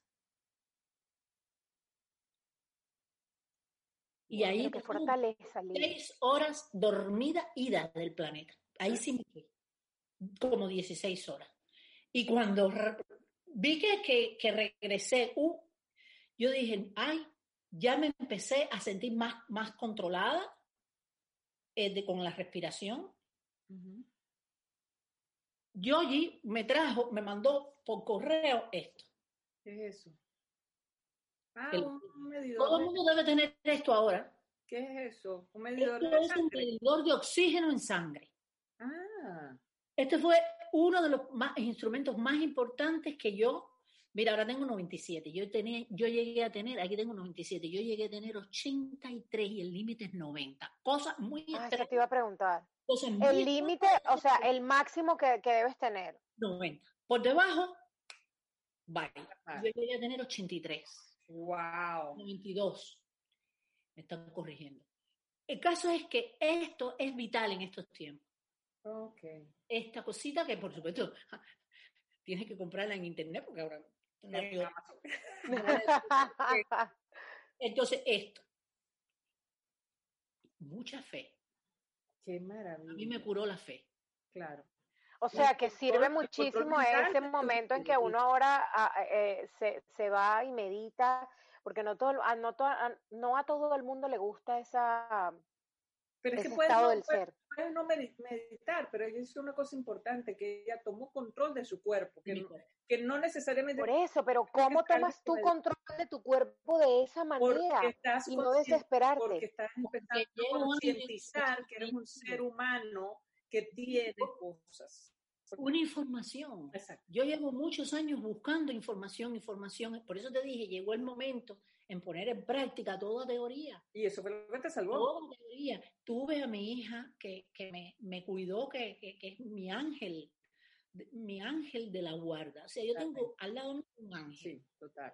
Y ahí fortaleza, seis horas dormida ida del planeta. Ahí sí me quedé, como 16 horas. Y cuando vi que, que, que regresé, uh, yo dije, ay, ya me empecé a sentir más, más controlada eh, de, con la respiración. Ujú. Yogi me trajo, me mandó por correo esto. ¿Qué es eso? Ah, El- un medidor. Todo el mundo debe tener esto ahora. ¿Qué es eso? Un medidor Esto de es un sangre. medidor de oxígeno en sangre. Ah, Este fue uno de los más, instrumentos más importantes que yo, mira, ahora tengo 97, yo, tenía, yo llegué a tener, aquí tengo 97, yo llegué a tener 83 y el límite es 90. Cosas muy Ah, eso te iba a preguntar. cosas muy El límite, o sea, el máximo que, que debes tener. 90. Por debajo, bye. Ah. Yo llegué a tener 83, wow. 92. Me están corrigiendo. El caso es que esto es vital en estos tiempos. Ok. Esta cosita que, por supuesto, tienes que comprarla en internet porque ahora no hay otra. Entonces, esto. Mucha fe. Qué A mí maravilla. me curó la fe. Claro. O sea, que sirve muchísimo ese momento en que uno ahora ah, eh, se, se va y medita, porque no, todo, a, no, to- a- no a todo el mundo le gusta esa, Pero es que puedes no, puedes- puedes no medi- meditar, pero ella hizo una cosa importante, que ella tomó control de su cuerpo, que, no, que no necesariamente Por eso, pero ¿cómo tomas tú control de tu cuerpo de esa manera estás y no consciente, porque desesperarte? estás empezando a concientizar que eres un ser humano que tiene cosas. Una información. Exacto. Yo llevo muchos años buscando información, información. Por eso te dije, llegó el momento en poner en práctica toda teoría. Y eso fue lo que te salvó. Toda teoría. Tuve a mi hija que, que me, me cuidó, que, que, que es mi ángel, mi ángel de la guarda. O sea, yo tengo al lado mío un ángel Sí, total.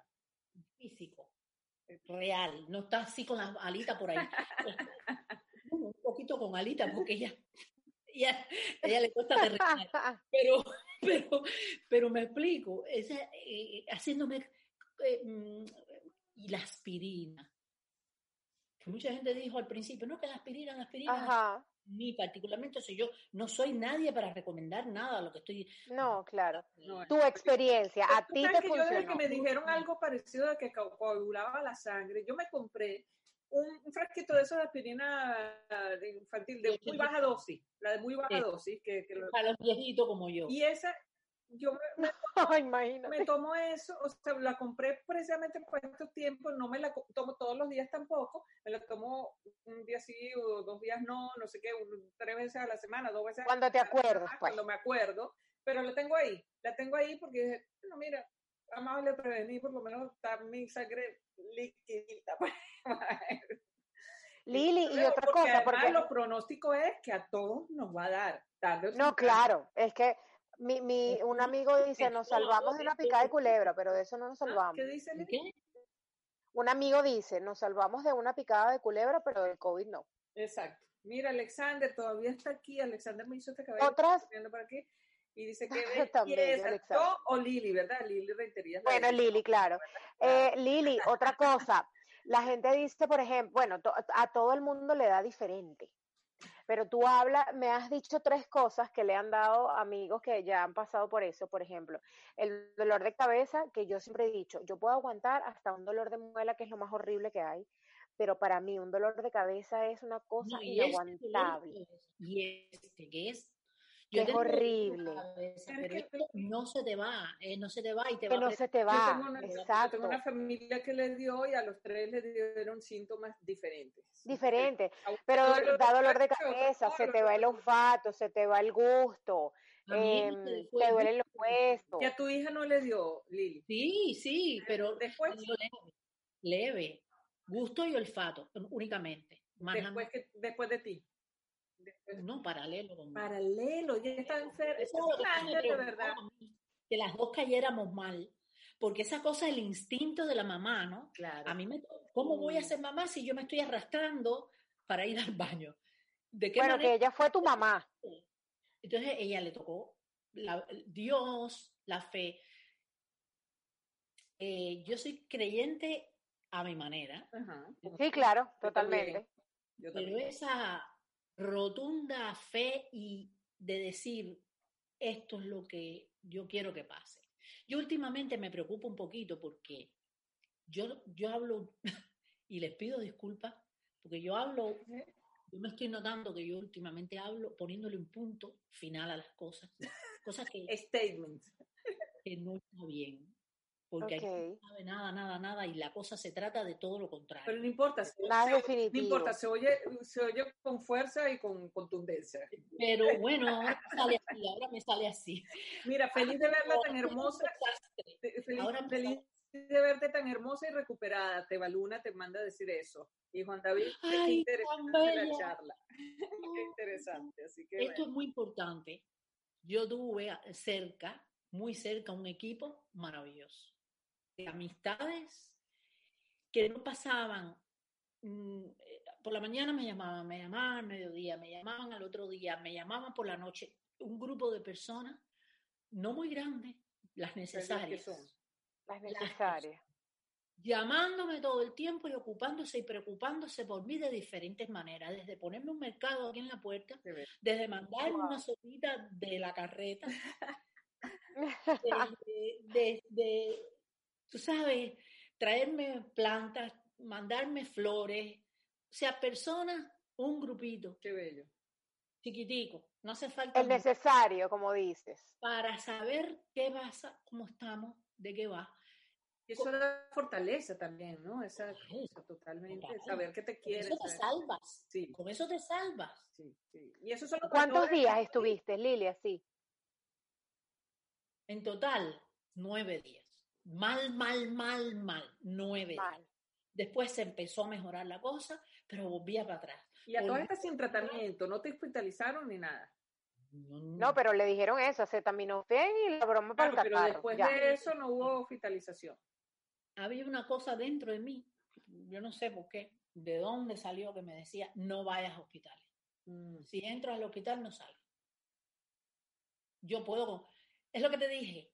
físico, real. No está así con las alitas por ahí. un poquito con alitas porque ella, ella, ella le cuesta aterrizar. pero, pero, pero me explico, esa, eh, haciéndome eh, mm, y la aspirina. Que mucha gente dijo al principio, no, que la aspirina, la aspirina, Ajá, ni particularmente, o sea, yo no soy nadie para recomendar nada, lo que estoy... no, claro. No, Tu experiencia, a ti te que yo desde que funcionó. me dijeron algo parecido a que co- coagulaba la sangre, yo me compré un, un frasquito de esos de aspirina de infantil de muy baja dosis, la de muy baja Sí. dosis, que, que lo- A los viejitos como yo. y esa, yo me, me- imagínate. me tomo eso, o sea, la compré precisamente por estos tiempos, no me la tomo todos los días tampoco, me la tomo un día sí o dos días no, no sé qué, un- tres veces a la semana, dos veces a la Cuando te semana, acuerdes, pues. Cuando me acuerdo, pero la tengo ahí, la tengo ahí porque dije, bueno, mira, amable prevenir, por lo menos está mi sangre liquidita. Lili, y otra porque cosa, porque los pronósticos es que a todos nos va a dar. tarde o No, claro, es que mi, mi, un amigo dice, nos salvamos de una picada de culebra, pero de eso no nos ¿Ah? salvamos. ¿Qué dice. Un amigo dice, nos salvamos de una picada de culebra, pero del COVID no. Exacto. Mira, Alexander todavía está aquí. Alexander me hizo este cabello. Otras, viendo por aquí. Y dice que. Yo o Lili, ¿verdad? Lili Rentería. bueno, de- Lili, claro. Eh, Lili, otra cosa, la gente dice, por ejemplo, bueno, to- a todo el mundo le da diferente, pero tú hablas, me has dicho tres cosas que le han dado amigos que ya han pasado por eso, por ejemplo, el dolor de cabeza, que yo siempre he dicho, yo puedo aguantar hasta un dolor de muela, que es lo más horrible que hay, pero para mí un dolor de cabeza es una cosa No, y inaguantable. Y este que es... Que es horrible. cabeza, Es pero que- esto no se te va, eh, no se te va y te Que va no a se te Yo va, tengo, una, yo exacto. tengo una familia que le dio y a los tres le dieron síntomas diferentes. Diferente, A uno pero da dolor de cabeza, se te va el olfato, se te va el gusto, fue te duelen los huesos. Y a tu hija no le dio, Lili. Sí, sí, pero Después, leve, leve, gusto y olfato únicamente. Más después, que, después de ti. Después- No, paralelo. Paralelo, ya está enferma. Eso es de verdad. a mí, que las dos cayéramos mal. Porque esa cosa, el instinto de la mamá, ¿no? Claro. A mí me... ¿Cómo voy a Mm. ser mamá si yo me estoy arrastrando para ir al baño? ¿De qué Bueno, manera? que ella fue tu mamá. Entonces ella le tocó la- Dios, la fe. Eh, yo soy creyente a mi manera, Ajá. Sí, claro, totalmente. Yo pero esa rotunda fe y de decir esto es lo que yo quiero que pase. Yo últimamente me preocupo un poquito porque yo, yo hablo y les pido disculpas porque yo hablo, yo me estoy notando que yo últimamente hablo poniéndole un punto final a las cosas, cosas que, Statement. que no está bien. Porque aquí no sabe nada, nada, nada y la cosa se trata de todo lo contrario. Pero no importa. Se, Nada se- no importa, se oye, se oye con fuerza y con contundencia. Pero bueno, sale así, ahora me sale así. Mira, feliz de verla tan hermosa. te- Feliz, Ahora me feliz de verte tan hermosa y recuperada. Tebaluna te manda a decir eso. Y Juan David, qué Ay, tan interesante la charla. Qué interesante. Así que Esto bueno. es muy importante. Yo tuve cerca, muy cerca, un equipo maravilloso. De amistades que no pasaban. mm, eh, Por la mañana me llamaban, me llamaban al mediodía, me llamaban al otro día, me llamaban por la noche. Un grupo de personas, no muy grande, las necesarias. son. Las necesarias. llamándome todo el tiempo y ocupándose y preocupándose por mí de diferentes maneras, desde ponerme un mercado aquí en la puerta, desde mandarme una sopita de la carreta, de, de- de- tú sabes, traerme plantas, mandarme flores, o sea, personas, un grupito Qué bello. chiquitico, no hace falta El mucho necesario, como dices. para saber qué pasa, cómo estamos, de qué va. Y eso da fortaleza también, ¿no? Esa cosa totalmente, total. saber que te Con quieres. eso te saber- salvas, Sí, con eso te salvas. sí, sí. Y eso son los ¿Cuántos días estuviste, Lilia? Sí. En total, nueve días. Mal, mal, mal, mal, nueve. Mal. Después se empezó a mejorar la cosa, pero volvía para atrás. Y a todas estas sin tratamiento, no te hospitalizaron ni nada. No, pero le dijeron eso, acetaminofén y la broma para Claro, el pero después ya. de eso no hubo hospitalización. había una cosa dentro de mí, yo no sé por qué, de dónde salió que me decía, no vayas a hospitales. Mm, Si entras al hospital, no salgas. Yo puedo, es lo que te dije,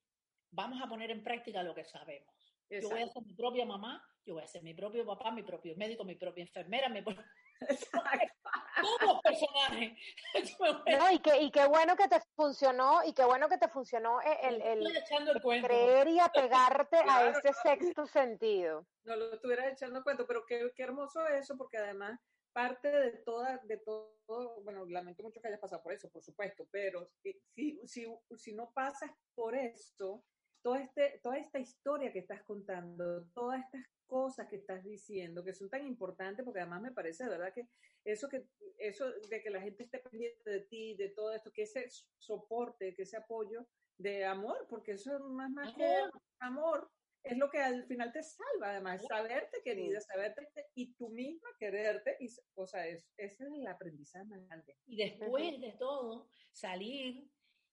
vamos a poner en práctica lo que sabemos. Yo voy a Exacto. ser mi propia mamá, yo voy a ser mi propio papá, mi propio médico, mi propia enfermera, mi pro- Exacto. todos personajes. A- No, y, qué, y qué bueno que te funcionó, y qué bueno que te funcionó e- el, el el creer y apegarte a Claro, ese claro. sexto sentido. No lo estuviera echando cuento, pero qué, qué hermoso eso, porque además parte de toda, de todo, bueno, lamento mucho que hayas pasado por eso, por supuesto, pero si, si, si, si no pasas por eso, toda, este, toda esta historia que estás contando, todas estas cosas que estás diciendo, que son tan importantes, porque además me parece de verdad que eso, que eso de que la gente esté pendiente de ti, de todo esto, que ese soporte, que ese apoyo de amor, porque eso es más, más que amor, es lo que al final te salva, además, saberte querida, saberte y tú misma quererte, y, o sea, es, ese es el aprendizaje más grande. Y después de todo, salir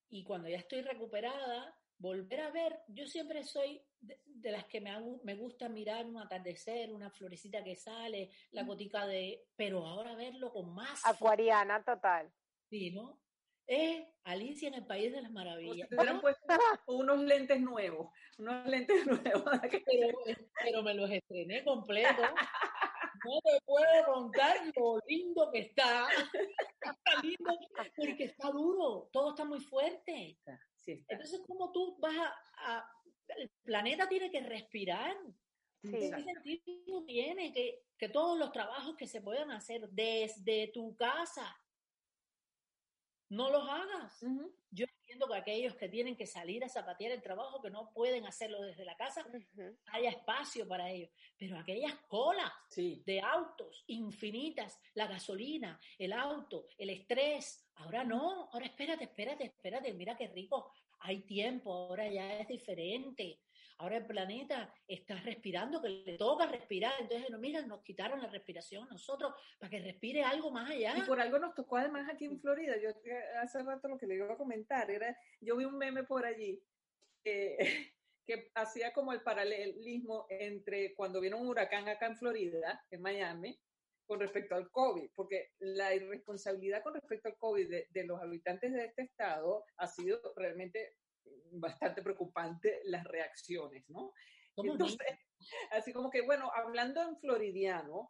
y cuando ya estoy recuperada, volver a ver, yo siempre soy de, de las que me, hago- me gusta mirar un atardecer, una florecita que sale, la gotica de, pero ahora verlo con más Acuariana total. sí, ¿no? Es Alicia en el País de las Maravillas. te hubieran puesto unos lentes nuevos, unos lentes nuevos. Pero, pero me los estrené completo. No te puedo contar lo lindo que está. Está lindo porque está duro, todo está muy fuerte. Sí, está. Entonces, ¿cómo tú vas a, a- El planeta tiene que respirar. Sí. ¿Qué sentido tiene que, que todos los trabajos que se puedan hacer desde tu casa, no los hagas? Yo entiendo que aquellos que tienen que salir a zapatear el trabajo, que no pueden hacerlo desde la casa, haya espacio para ellos. Pero aquellas colas Sí, de autos infinitas, la gasolina, el auto, el estrés. Ahora no, ahora espérate, espérate, espérate, mira qué rico, hay tiempo, ahora ya es diferente. Ahora el planeta está respirando, que le toca respirar. Entonces, no, mira, nos quitaron la respiración a nosotros para que respire algo más allá. Y por algo nos tocó además aquí en Florida. Yo eh, hace rato lo que le iba a comentar era, yo vi un meme por allí que hacía como el paralelismo entre cuando vino un huracán acá en Florida, en Miami, con respecto al COVID, porque la irresponsabilidad con respecto al COVID de los habitantes de este estado ha sido realmente bastante preocupante las reacciones, ¿no? ¿Cómo Entonces, así como que, bueno, hablando en floridiano,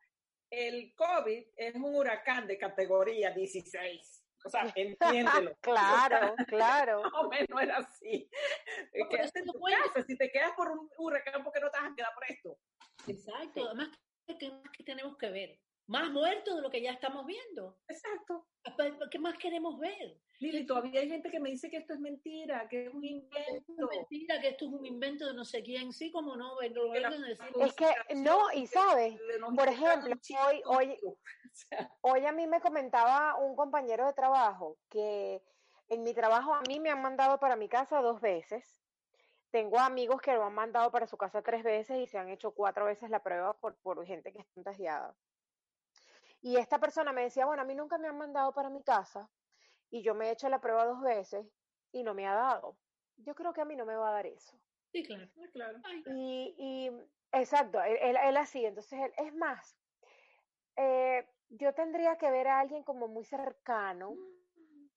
el COVID es un huracán de categoría 16. O sea, entiéndelo. Claro, claro. Más o menos era así. No, tu puede- casa. Si te quedas por un huracán, ¿por qué no te vas a quedar por esto? Exacto. Además, ¿qué más que tenemos que ver? Más muertos de lo que ya estamos viendo. Exacto. ¿Qué más queremos ver? Lili, todavía hay gente que me dice que esto es mentira, que es un Es invento. mentira que esto es un invento de no sé quién, sí, como no, lo Que la vengan a decir. Es que, no, y sabes, por ejemplo, hoy- hoy- Hoy a mí me comentaba un compañero de trabajo que en mi trabajo a mí me han mandado para mi casa dos veces. Tengo amigos que lo han mandado para su casa tres veces y se han hecho cuatro veces la prueba por, por gente que está contagiada. Y esta persona me decía, bueno, a mí nunca me han mandado para mi casa y yo me he hecho la prueba dos veces y no me ha dado. Yo creo que a mí no me va a dar eso. Sí, claro. ah, claro. Ay, Y, y exacto, él, él- él así, entonces él, es más, eh, yo tendría que ver a alguien como muy cercano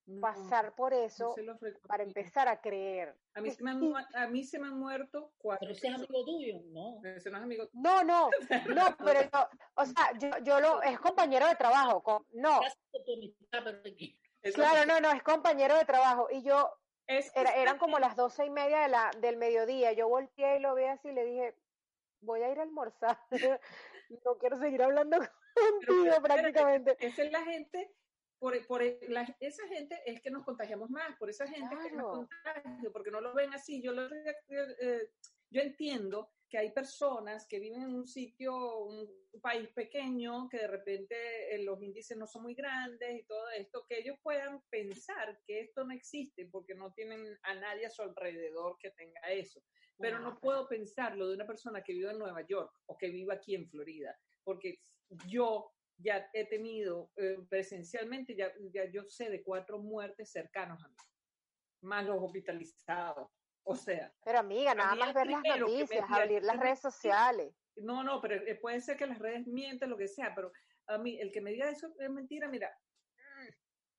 No, pasar por no eso los para empezar a creer. A mí, se me han, a mí se me han muerto cuatro Pero ese es amigo tuyo, no. Ese no es amigo. No, no, no, pero yo, o sea, yo, yo lo, es compañero de trabajo, con- no, pero claro, no, no, es compañero de trabajo, y yo, era, eran como las doce y media de la, del mediodía, yo volteé y lo vi así y le dije, voy a ir a almorzar, no quiero seguir hablando contigo espérate, prácticamente. Esa es la gente, por, por la- esa gente es que nos contagiamos más, por esa gente que Claro. nos contagia, porque no lo ven así. Yo, lo, eh, yo entiendo que hay personas que viven en un sitio, un país pequeño, que de repente eh, los índices no son muy grandes y todo esto, que ellos puedan pensar que esto no existe porque no tienen a nadie a su alrededor que tenga eso. Pero No, puedo pensarlo de una persona que vive en Nueva York o que vive aquí en Florida, porque yo ya he tenido eh, presencialmente, ya, ya yo sé de cuatro muertes cercanos a mí, más los hospitalizados. O sea, Pero amiga, nada más ver las me noticias, abrir las redes sociales. no, no, pero eh, puede ser que las redes mienten, lo que sea, pero a mí, el que me diga eso es mentira, mira, mm,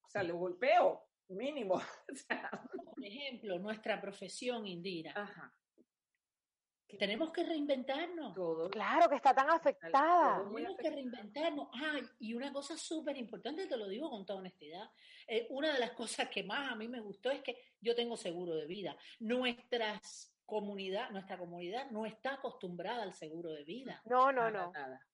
o sea, lo golpeo, mínimo. O sea, Por ejemplo, nuestra profesión, Indira. ajá, Tenemos que reinventarnos. todo. Claro que está tan afectada. Tenemos que reinventarnos. Ah, y una cosa súper importante, te lo digo con toda honestidad. eh, una de las cosas que más a mí me gustó es que yo tengo seguro de vida. Nuestras comunidad, nuestra comunidad no está acostumbrada al seguro de vida. No, no, Nada, no. nada.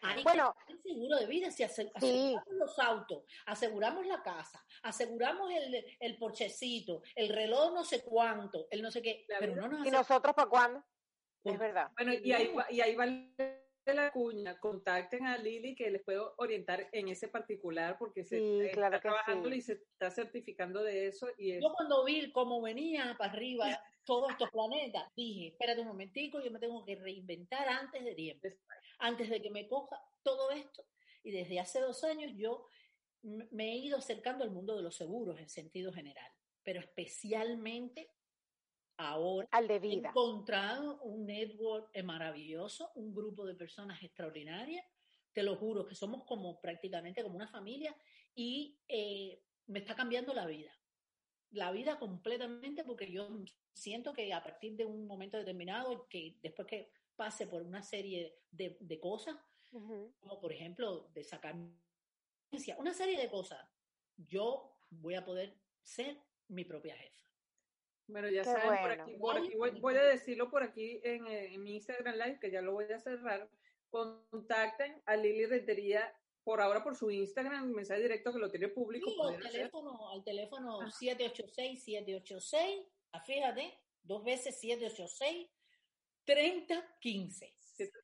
Hay Bueno. que tener seguro de vida, si ase- Sí. aseguramos los autos, aseguramos la casa, aseguramos el, el porchecito, el reloj no sé cuánto, el no sé qué, La pero no nos ¿Y nosotros para cuándo? Es verdad. Bueno, y ahí, va, y ahí va la cuña. Contacten a Lili que les puedo orientar en ese particular porque se Sí, está claro trabajando sí. y se está certificando de eso. Y es, Yo cuando vi cómo venía para arriba todos estos planetas, dije, espérate un momentico, yo me tengo que reinventar antes de tiempo, antes de que me coja todo esto. Y desde hace dos años yo me he ido acercando al mundo de los seguros en sentido general, pero especialmente ahora Al de he vida. encontrado un network eh, maravilloso, un grupo de personas extraordinarias, te lo juro, que somos como prácticamente como una familia y eh, me está cambiando la vida. La vida completamente porque yo siento que a partir de un momento determinado, que después que pase por una serie de, de cosas, como por ejemplo de sacar una serie de cosas, yo voy a poder ser mi propia jefa. Bueno, ya Qué saben, por aquí, por aquí voy, voy a decirlo por aquí en, eh, en mi Instagram Live, que ya lo voy a cerrar. Contacten a Lili Rentería por ahora por su Instagram, mensaje directo que lo tiene público. Sí, al teléfono, al teléfono Ah. 786-786, ah, fíjate, dos veces 786-3015.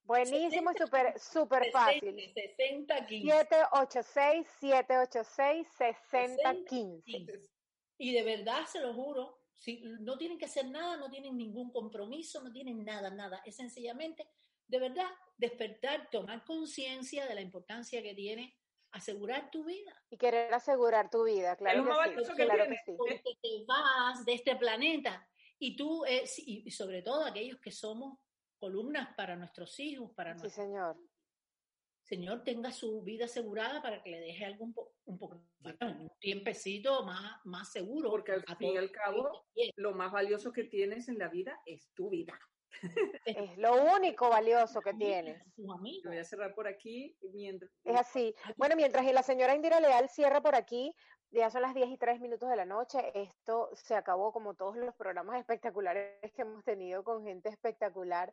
Buenísimo y súper súper fácil. 6015. 786-786-6015. Y de verdad, se lo juro, si, no tienen que hacer nada, no tienen ningún compromiso, no tienen nada, nada. Es sencillamente, de verdad, despertar, tomar conciencia de la importancia que tiene asegurar tu vida. Y querer asegurar tu vida, claro que sí. que Claro tiene. que sí. porque te vas de este planeta y tú, eh, sí, y sobre todo aquellos que somos columnas para nuestros hijos, para Sí, nuestro señor. Señor tenga su vida asegurada para que le deje algún po- un poco, bueno, un tiempecito más, más seguro. Porque al fin y al cabo, lo más valioso que tienes en la vida es tu vida. Es lo único valioso que tienes. Lo voy a cerrar por aquí mientras. Es así. Bueno, mientras la señora Indira Leal cierra por aquí, ya son las 10 y 3 minutos de la noche. Esto se acabó como todos los programas espectaculares que hemos tenido con gente espectacular.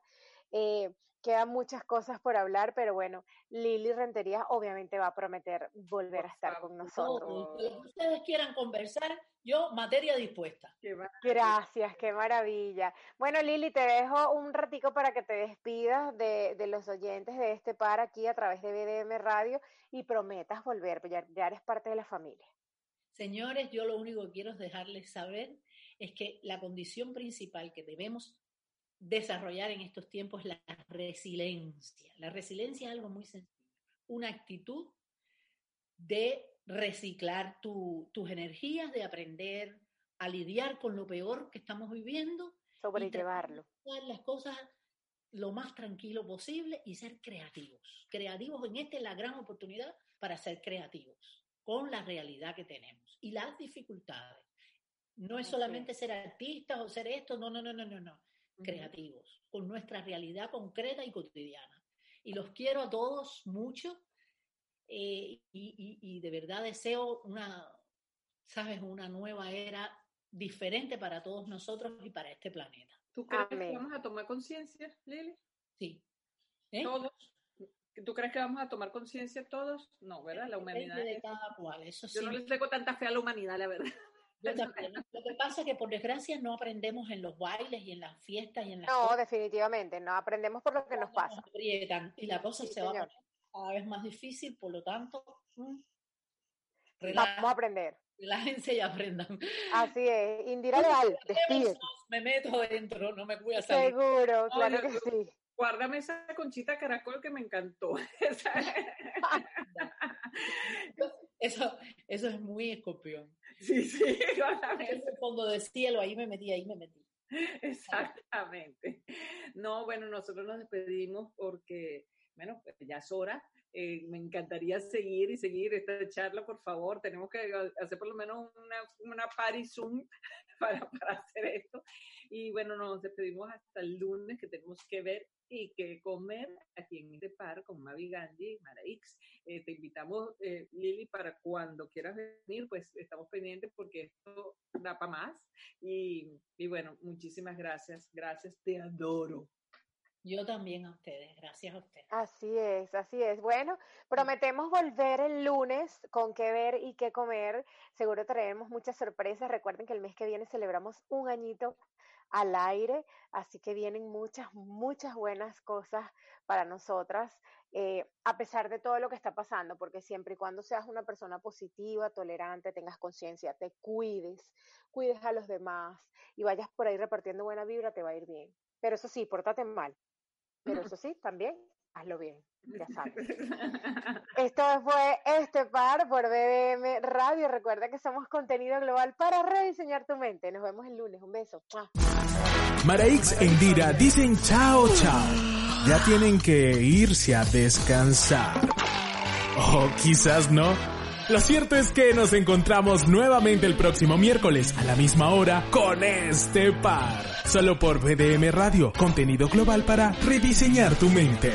Eh, quedan muchas cosas por hablar, pero bueno, Lili Rentería obviamente va a prometer volver Por a estar favor. con nosotros. lo que ustedes quieran conversar, yo materia dispuesta. Gracias, qué maravilla. Bueno, Lili, te dejo un ratico para que te despidas de, de los oyentes de este par aquí a través de BDM Radio y prometas volver, pues ya, ya eres parte de la familia. Señores, yo lo único que quiero es dejarles saber es que la condición principal que debemos desarrollar en estos tiempos la resiliencia. La resiliencia es algo muy sencillo, una actitud de reciclar tu- tus energías, de aprender a lidiar con lo peor que estamos viviendo, Sobrellevarlo. hacer las cosas lo más tranquilo posible y ser creativos. Creativos en esta es la gran oportunidad para ser creativos. con la realidad que tenemos y las dificultades. No es solamente ser artistas o ser esto, no, no, no, no, no, no. Creativos, con nuestra realidad concreta y cotidiana. Y los quiero a todos mucho eh, y, y- y de verdad deseo una, sabes, una nueva era diferente para todos nosotros y para este planeta. ¿Tú crees que vamos a tomar conciencia, Lili? Sí. ¿Eh? ¿Todos? ¿Tú crees que vamos a tomar conciencia todos? No, ¿verdad? La humanidad. de cada cual, eso sí. Yo no les tengo tanta fe a la humanidad, la verdad. Yo también. Lo que pasa es que por desgracia no aprendemos en los bailes y en las fiestas y en las No, cosas definitivamente, no aprendemos por lo que nos pasa. aprietan y la cosa Sí, se va a señor. poner cada vez más difícil, por lo tanto, mm, Vamos a aprender. relájense y aprendan. Así es. Indira Leal. Me meto dentro, no me voy a salir. Seguro, claro que sí. Guárdame esa conchita caracol que me encantó. Eso, eso es muy escorpión. sí, sí, guárdame Es el fondo del cielo, ahí me metí, ahí me metí. Exactamente. No, bueno, nosotros nos despedimos porque, bueno, pues ya es hora. Eh, me encantaría seguir y seguir esta charla, por favor. Tenemos que hacer por lo menos una, una party Zoom para, para hacer esto. Y bueno, nos despedimos hasta el lunes que tenemos que ver y que comer aquí en este par con Mavi Gandhi y Mara X. Eh, te invitamos, eh, Lili, para cuando quieras venir, pues estamos pendientes porque esto da para más. Y, y bueno, muchísimas gracias. Gracias, te adoro. Yo también a ustedes, gracias a ustedes. Así es, así es. Bueno, prometemos volver el lunes con qué ver y qué comer. Seguro traeremos muchas sorpresas. Recuerden que el mes que viene celebramos un añito al aire, así que vienen muchas, muchas buenas cosas para nosotras, eh, a pesar de todo lo que está pasando, porque siempre y cuando seas una persona positiva, tolerante, tengas conciencia, te cuides, cuides a los demás y vayas por ahí repartiendo buena vibra, te va a ir bien. Pero eso sí, pórtate mal. Pero eso sí, también hazlo bien, ya sabes. Esto fue este par por BBM Radio. Recuerda que somos contenido global para rediseñar tu mente. Nos vemos el lunes. Un beso. Maraix e Indira dicen chao chao. Ya tienen que irse a descansar. O quizás no. Lo cierto es que nos encontramos nuevamente el próximo miércoles a la misma hora con este par. Solo por BDM Radio, contenido global para rediseñar tu mente.